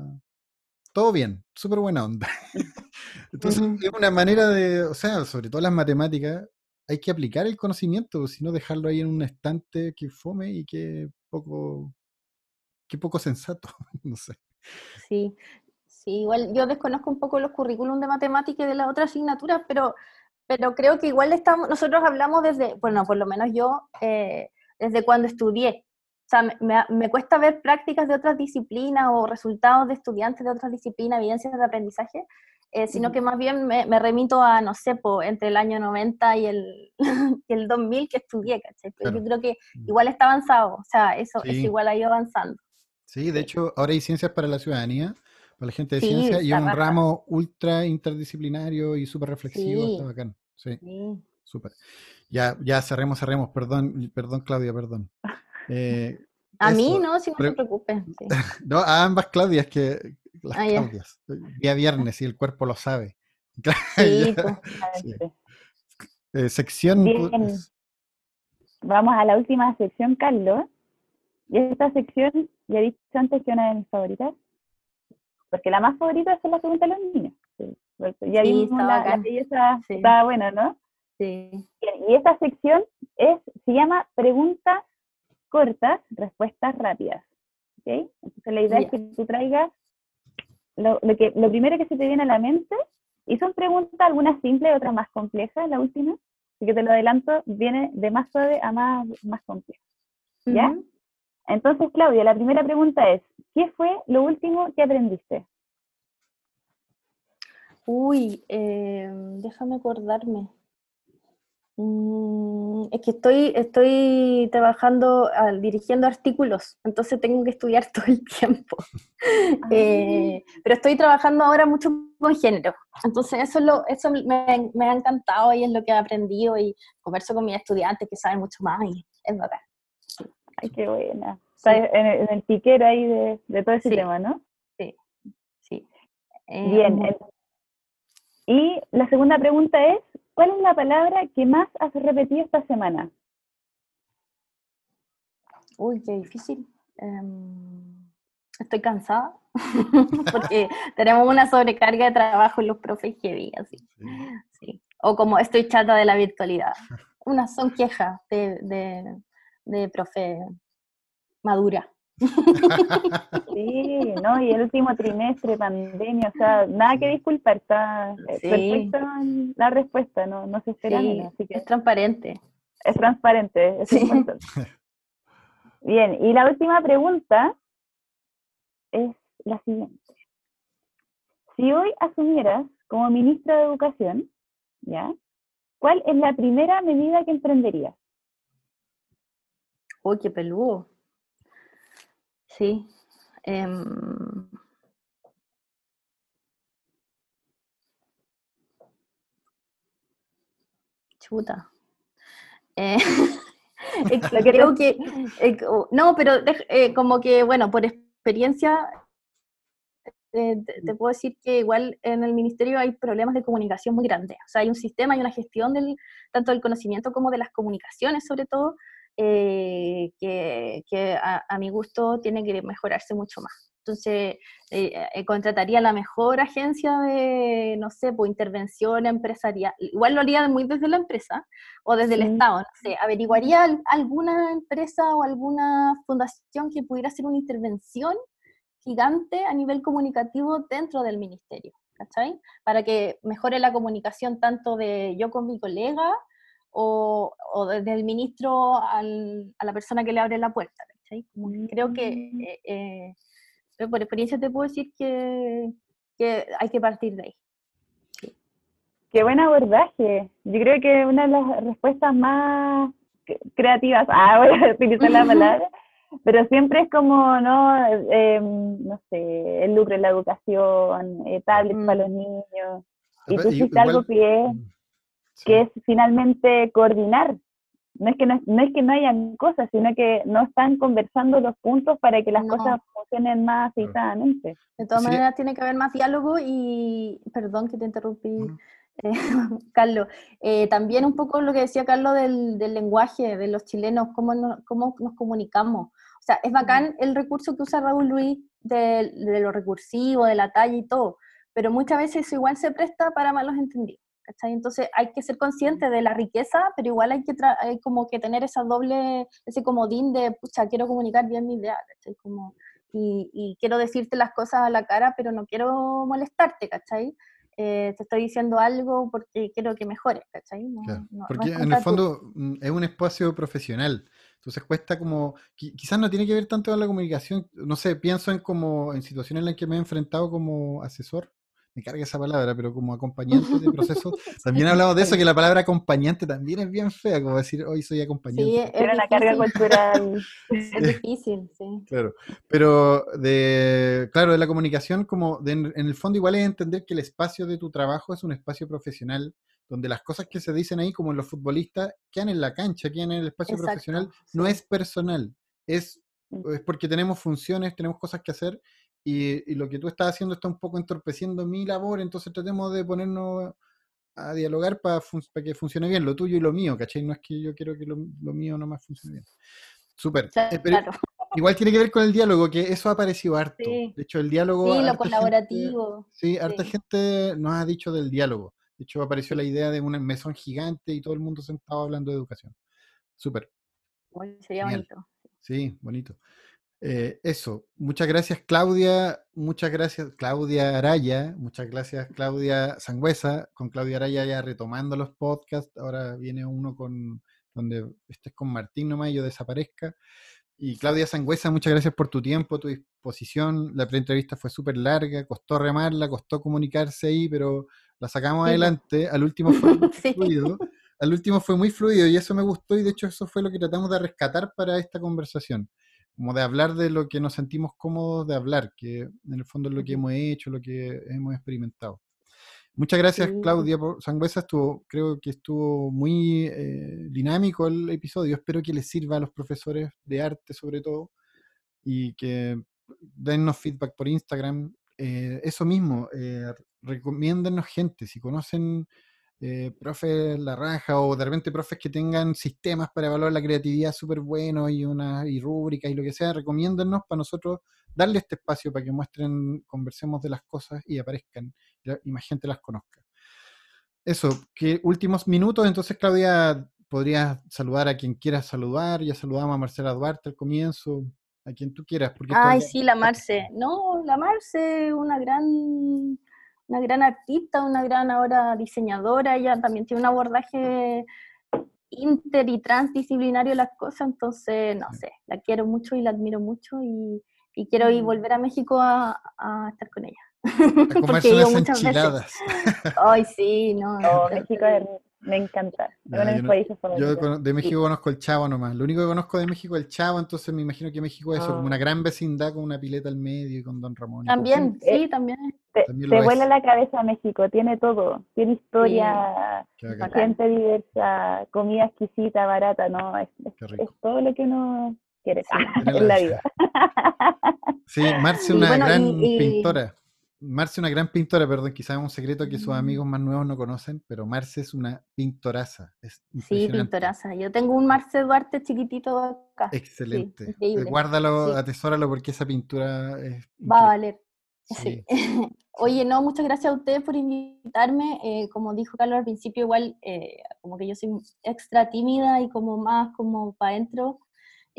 todo bien, súper buena onda. *laughs* Entonces, es una manera de, o sea, sobre todo las matemáticas, hay que aplicar el conocimiento, si no dejarlo ahí en un estante que fome y que poco, que poco sensato, *laughs* no sé. Sí, sí, igual yo desconozco un poco los currículum de matemáticas y de las otras asignaturas, pero, pero creo que igual estamos, nosotros hablamos desde, bueno, por lo menos yo, eh, desde cuando estudié. O sea, me, me, cuesta ver prácticas de otras disciplinas o resultados de estudiantes de otras disciplinas, evidencias de aprendizaje, eh, sino que más bien me, me, remito a, no sé, po, entre el año 90 y el, *laughs* y el 2000 que estudié, ¿cachai? Pero yo creo que mm. igual está avanzado, o sea, eso, es igual ha ido avanzando. Sí, de hecho, ahora hay ciencias para la ciudadanía, para la gente de ciencia, y un ramo ultra interdisciplinario y súper reflexivo, está bacán. Sí, súper. Ya, ya cerremos, cerremos, perdón, perdón Claudia, perdón. Eh, *laughs* a mí no, si no se preocupe. *laughs* no, a ambas Claudias, que las ah, Claudias. Día viernes y el cuerpo lo sabe. *laughs* Sí, pues, eh, sección. Vamos a la última sección, Carlos. Y esta sección, ya he dicho antes que una de mis favoritas, porque la más favorita es la pregunta de los niños. Sí, ya vimos la, la belleza, estaba buena, ¿no? Sí. Y esta sección es, se llama Preguntas cortas, respuestas rápidas. ¿okay? Entonces la idea es que tú traigas lo, que, lo primero que se te viene a la mente, y son preguntas, algunas simples, otras más complejas, la última, así que te lo adelanto, viene de más suave a más, más complejo. ¿Ya? Entonces, Claudia, la primera pregunta es, ¿qué fue lo último que aprendiste? Uy, eh, déjame acordarme. Mm, es que estoy, estoy trabajando, dirigiendo artículos, entonces tengo que estudiar *laughs* todo el tiempo. Ah. Eh, pero estoy trabajando ahora mucho con género, entonces eso, lo, eso me, me, ha encantado y es lo que he aprendido y converso con mis estudiantes que saben mucho más y es verdad. Ay, qué buena. Está en, el piquero ahí de, de todo ese tema, ¿no? Sí, sí. Bien. Eh, y la segunda pregunta es, ¿Cuál es la palabra que más has repetido esta semana? Uy, qué difícil. Em, estoy cansada *laughs* porque *laughs* tenemos una sobrecarga de trabajo en los profes que así. Sí. O como estoy chata de la virtualidad. *laughs* Unas son quejas de, de, de profe madura. *laughs* *laughs* Sí, ¿no? Y el último trimestre, pandemia, o sea, nada que disculpar, está sí. la respuesta, no, no se espera así que es transparente. Es transparente, es *laughs* Bien, y la última pregunta es la siguiente. Si hoy asumieras como ministra de Educación, ¿ya? ¿Cuál es la primera medida que emprenderías? Uy, qué peludo. Sí. Em, chuta. Eh, *laughs* creo que, eh, no, pero eh, como que, bueno, por experiencia, te, puedo decir que igual en el ministerio hay problemas de comunicación muy grandes. O sea, hay un sistema, hay una gestión del, tanto del conocimiento como de las comunicaciones, sobre todo, eh, que, a, mi gusto tiene que mejorarse mucho más. Entonces, eh, eh, contrataría la mejor agencia de, no sé, pues intervención empresarial. Igual lo haría muy desde la empresa o desde el Estado, no sé. Averiguaría alguna empresa o alguna fundación que pudiera hacer una intervención gigante a nivel comunicativo dentro del ministerio, ¿cachai? Para que mejore la comunicación tanto de yo con mi colega o, o desde el ministro al, a la persona que le abre la puerta. creo que mm. eh, eh, por experiencia te puedo decir que, que hay que partir de ahí. Qué buen abordaje. Yo creo que una de las respuestas más creativas, ah, *laughs* voy a utilizar la *laughs* palabra, pero siempre es como, ¿no? Em, no sé, el lucro en la educación, eh, tablets para los niños. Y tú hiciste algo que es mm que es finalmente coordinar. No es, que no, es que no hayan cosas, sino que no están conversando los puntos para que las cosas funcionen más aceisadamente. De todas maneras, tiene que haber más diálogo y, perdón que te interrumpí, *laughs* eh, Carlos, eh, también un poco lo que decía Carlos del, del lenguaje de los chilenos, cómo, cómo nos comunicamos. O sea, es bacán el recurso que usa Raúl Luis de, de, lo recursivo, de la talla y todo, pero muchas veces eso igual se presta para malos entendidos. Entonces hay que ser consciente de la riqueza, pero igual hay que como que tener esa doble, ese comodín de, pucha, quiero comunicar bien mi idea, Como, y, quiero decirte las cosas a la cara, pero no quiero molestarte, ¿cachai? Eh, te estoy diciendo algo porque quiero que mejores, ¿cachai? porque en el fondo mm, es un espacio profesional. Entonces cuesta como, quizás no tiene que ver tanto con la comunicación, no sé, pienso en como en situaciones en las que me he enfrentado como asesor, me carga esa palabra, pero como acompañante de *laughs* procesos, también hablamos de eso, que la palabra acompañante también es bien fea, como decir, hoy soy acompañante. Sí, es una carga cultural. *laughs* es difícil, sí. Claro, pero de, claro, de la comunicación, como en el fondo igual es entender que el espacio de tu trabajo es un espacio profesional, donde las cosas que se dicen ahí, como en los futbolistas, quedan en la cancha, quedan en el espacio profesional, no es personal, es, mm. es porque tenemos funciones, tenemos cosas que hacer y, lo que tú estás haciendo está un poco entorpeciendo mi labor, entonces tratemos de ponernos a dialogar para, que funcione bien lo tuyo y lo mío, ¿cachai? No es que yo quiero que lo, mío no más funcione bien. Súper. Eh, igual tiene que ver con el diálogo, que eso ha aparecido harto. De hecho, el diálogo... Sí, lo colaborativo. sí, harta gente nos ha dicho del diálogo. De hecho, apareció la idea de un mesón gigante y todo el mundo sentado hablando de educación. Súper. Sería bonito. Sí, bonito. Eh, eso, muchas gracias Claudia, muchas gracias Claudia Araya, muchas gracias Claudia Sangüesa, con Claudia Araya ya retomando los podcasts, ahora viene uno con donde estés con Martín nomás y yo desaparezca. Y Claudia Sangüesa, muchas gracias por tu tiempo, tu disposición. La pre-entrevista fue súper larga, costó remarla, costó comunicarse ahí, pero la sacamos adelante. Al último fue muy *laughs* fluido. Al último fue muy fluido y eso me gustó y de hecho eso fue lo que tratamos de rescatar para esta conversación como de hablar de lo que nos sentimos cómodos de hablar, que en el fondo es lo que hemos hecho, lo que hemos experimentado. Muchas gracias, Claudia por Sangüesa. Estuvo, creo que estuvo muy eh, dinámico el episodio. Espero que les sirva a los profesores de arte, sobre todo, y que dennos feedback por Instagram. Eh, eso mismo, eh, recomiéndennos gente. Si conocen eh, profes la raja o de repente profes que tengan sistemas para evaluar la creatividad súper buenos y, una, y rúbricas y lo que sea, recomiéndennos para nosotros darle este espacio para que muestren, conversemos de las cosas y aparezcan y más gente las conozca. Eso, que últimos minutos, entonces Claudia, podrías saludar a quien quieras saludar, ya saludamos a Marcela Duarte al comienzo, a quien tú quieras. Porque Ay, sí, la Marce. No, la Marce, una gran una gran artista, una gran ahora diseñadora, ella también tiene un abordaje inter y transdisciplinario de las cosas, entonces, no sé, la quiero mucho y la admiro mucho y, quiero ir mm. volver a México a, estar con ella. A *laughs* Porque he muchas veces. Ay, sí, no. Oh, México me encanta. yo de México conozco el Chavo nomás. Lo único que conozco de México es el Chavo, entonces me imagino que México es como una ah. gran vecindad con una pileta al medio y con Don Ramón. También, sí, también. Te, vuela la cabeza México, tiene todo. Tiene historia, gente diversa, comida exquisita, barata, ¿no? Es, todo lo que uno quiere en la vida. Sí, Marce, una gran pintora. Marce es una gran pintora, perdón, quizás es un secreto que sus mm. amigos más nuevos no conocen, pero Marce es una pintoraza. sí, pintoraza. Yo tengo un Marce Duarte chiquitito acá. Excelente. Eh, guárdalo, atesóralo porque esa pintura es... Va a valer. *laughs* Sí. Oye, no, muchas gracias a ustedes por invitarme. Eh, como dijo Carlos al principio, igual eh, como que yo soy extra tímida y como más como para adentro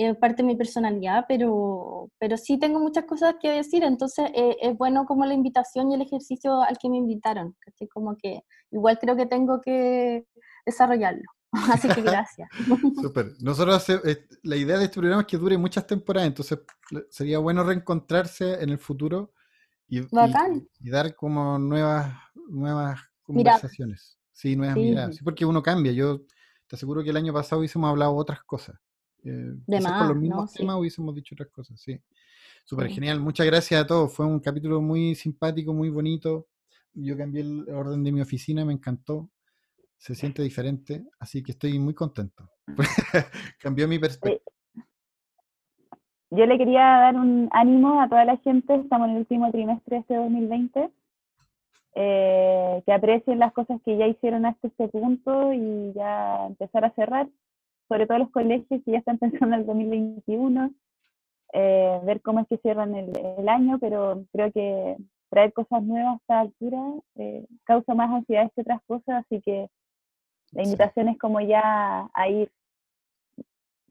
es parte de mi personalidad, pero, pero sí tengo muchas cosas que decir, entonces eh, es bueno como la invitación y el ejercicio al que me invitaron, así como que igual creo que tengo que desarrollarlo. *laughs* Así que gracias. *laughs* Súper. Nosotros eh, la idea de este programa es que dure muchas temporadas, entonces sería bueno reencontrarse en el futuro y, y, dar como nuevas, nuevas conversaciones. Sí, nuevas miradas. Sí, porque uno cambia. Yo te aseguro que el año pasado hubiésemos hablado otras cosas. Eh, de más, los mismos temas hubiésemos dicho otras cosas, sí. Súper genial. Muchas gracias a todos. Fue un capítulo muy simpático, muy bonito. Yo cambié el orden de mi oficina, me encantó. Se siente diferente, así que estoy muy contento. *laughs* Cambió mi perspectiva. Yo le quería dar un ánimo a toda la gente, estamos en el último trimestre de este 2020, eh, que aprecien las cosas que ya hicieron hasta este punto y ya empezar a cerrar sobre todo los colegios que ya están *laughs* pensando en el 2021. eh, ver cómo es que cierran el, año, pero creo que traer cosas nuevas a esta altura eh, causa más ansiedad que otras cosas, así que la invitación es como ya a ir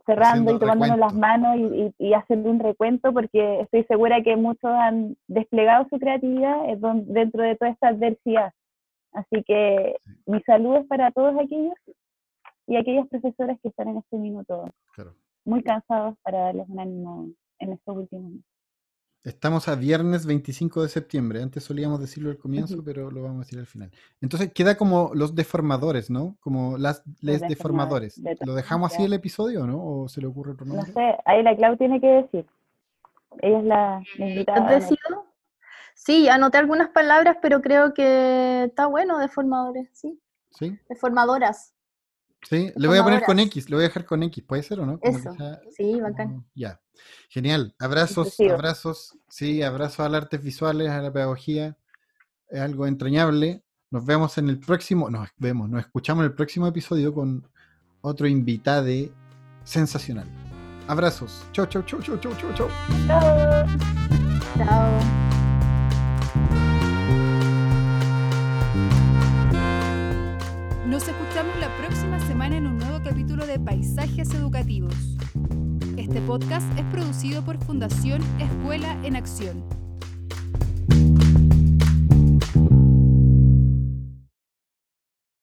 cerrando y tomándonos las manos y, y, hacer un recuento, porque estoy segura que muchos han desplegado su creatividad dentro de toda esta adversidad. Así que mis saludos para todos aquellos y aquellas profesoras que están en este minuto muy cansados para darles un ánimo en estos últimos meses. Estamos a viernes 25 de septiembre. Antes solíamos decirlo al comienzo, pero lo vamos a decir al final. Entonces queda como los deformadores, ¿no? Como las les deformadores. ¿Lo dejamos así el episodio, no? ¿O se le ocurre otro nombre? No sé, ahí la Clau tiene que decir. Ella es la, invitada. ¿Has decidido? Sí, anoté algunas palabras, pero creo que está bueno deformadores, sí. Sí. Deformadoras. Sí, le voy a poner con X, le voy a dejar con X, ¿puede ser o no? Eso, sí, bacán. ya, genial. Abrazos, abrazos, sí, abrazos a las artes visuales, a la pedagogía. Es algo entrañable. Nos vemos en el próximo, nos vemos, nos escuchamos en el próximo episodio con otro invitado sensacional. Abrazos. Chau, chau, chau, chau, chau, chau, chau. Chao. Chao. En un nuevo capítulo de Paisajes Educativos. Este podcast es producido por Fundación Escuela en Acción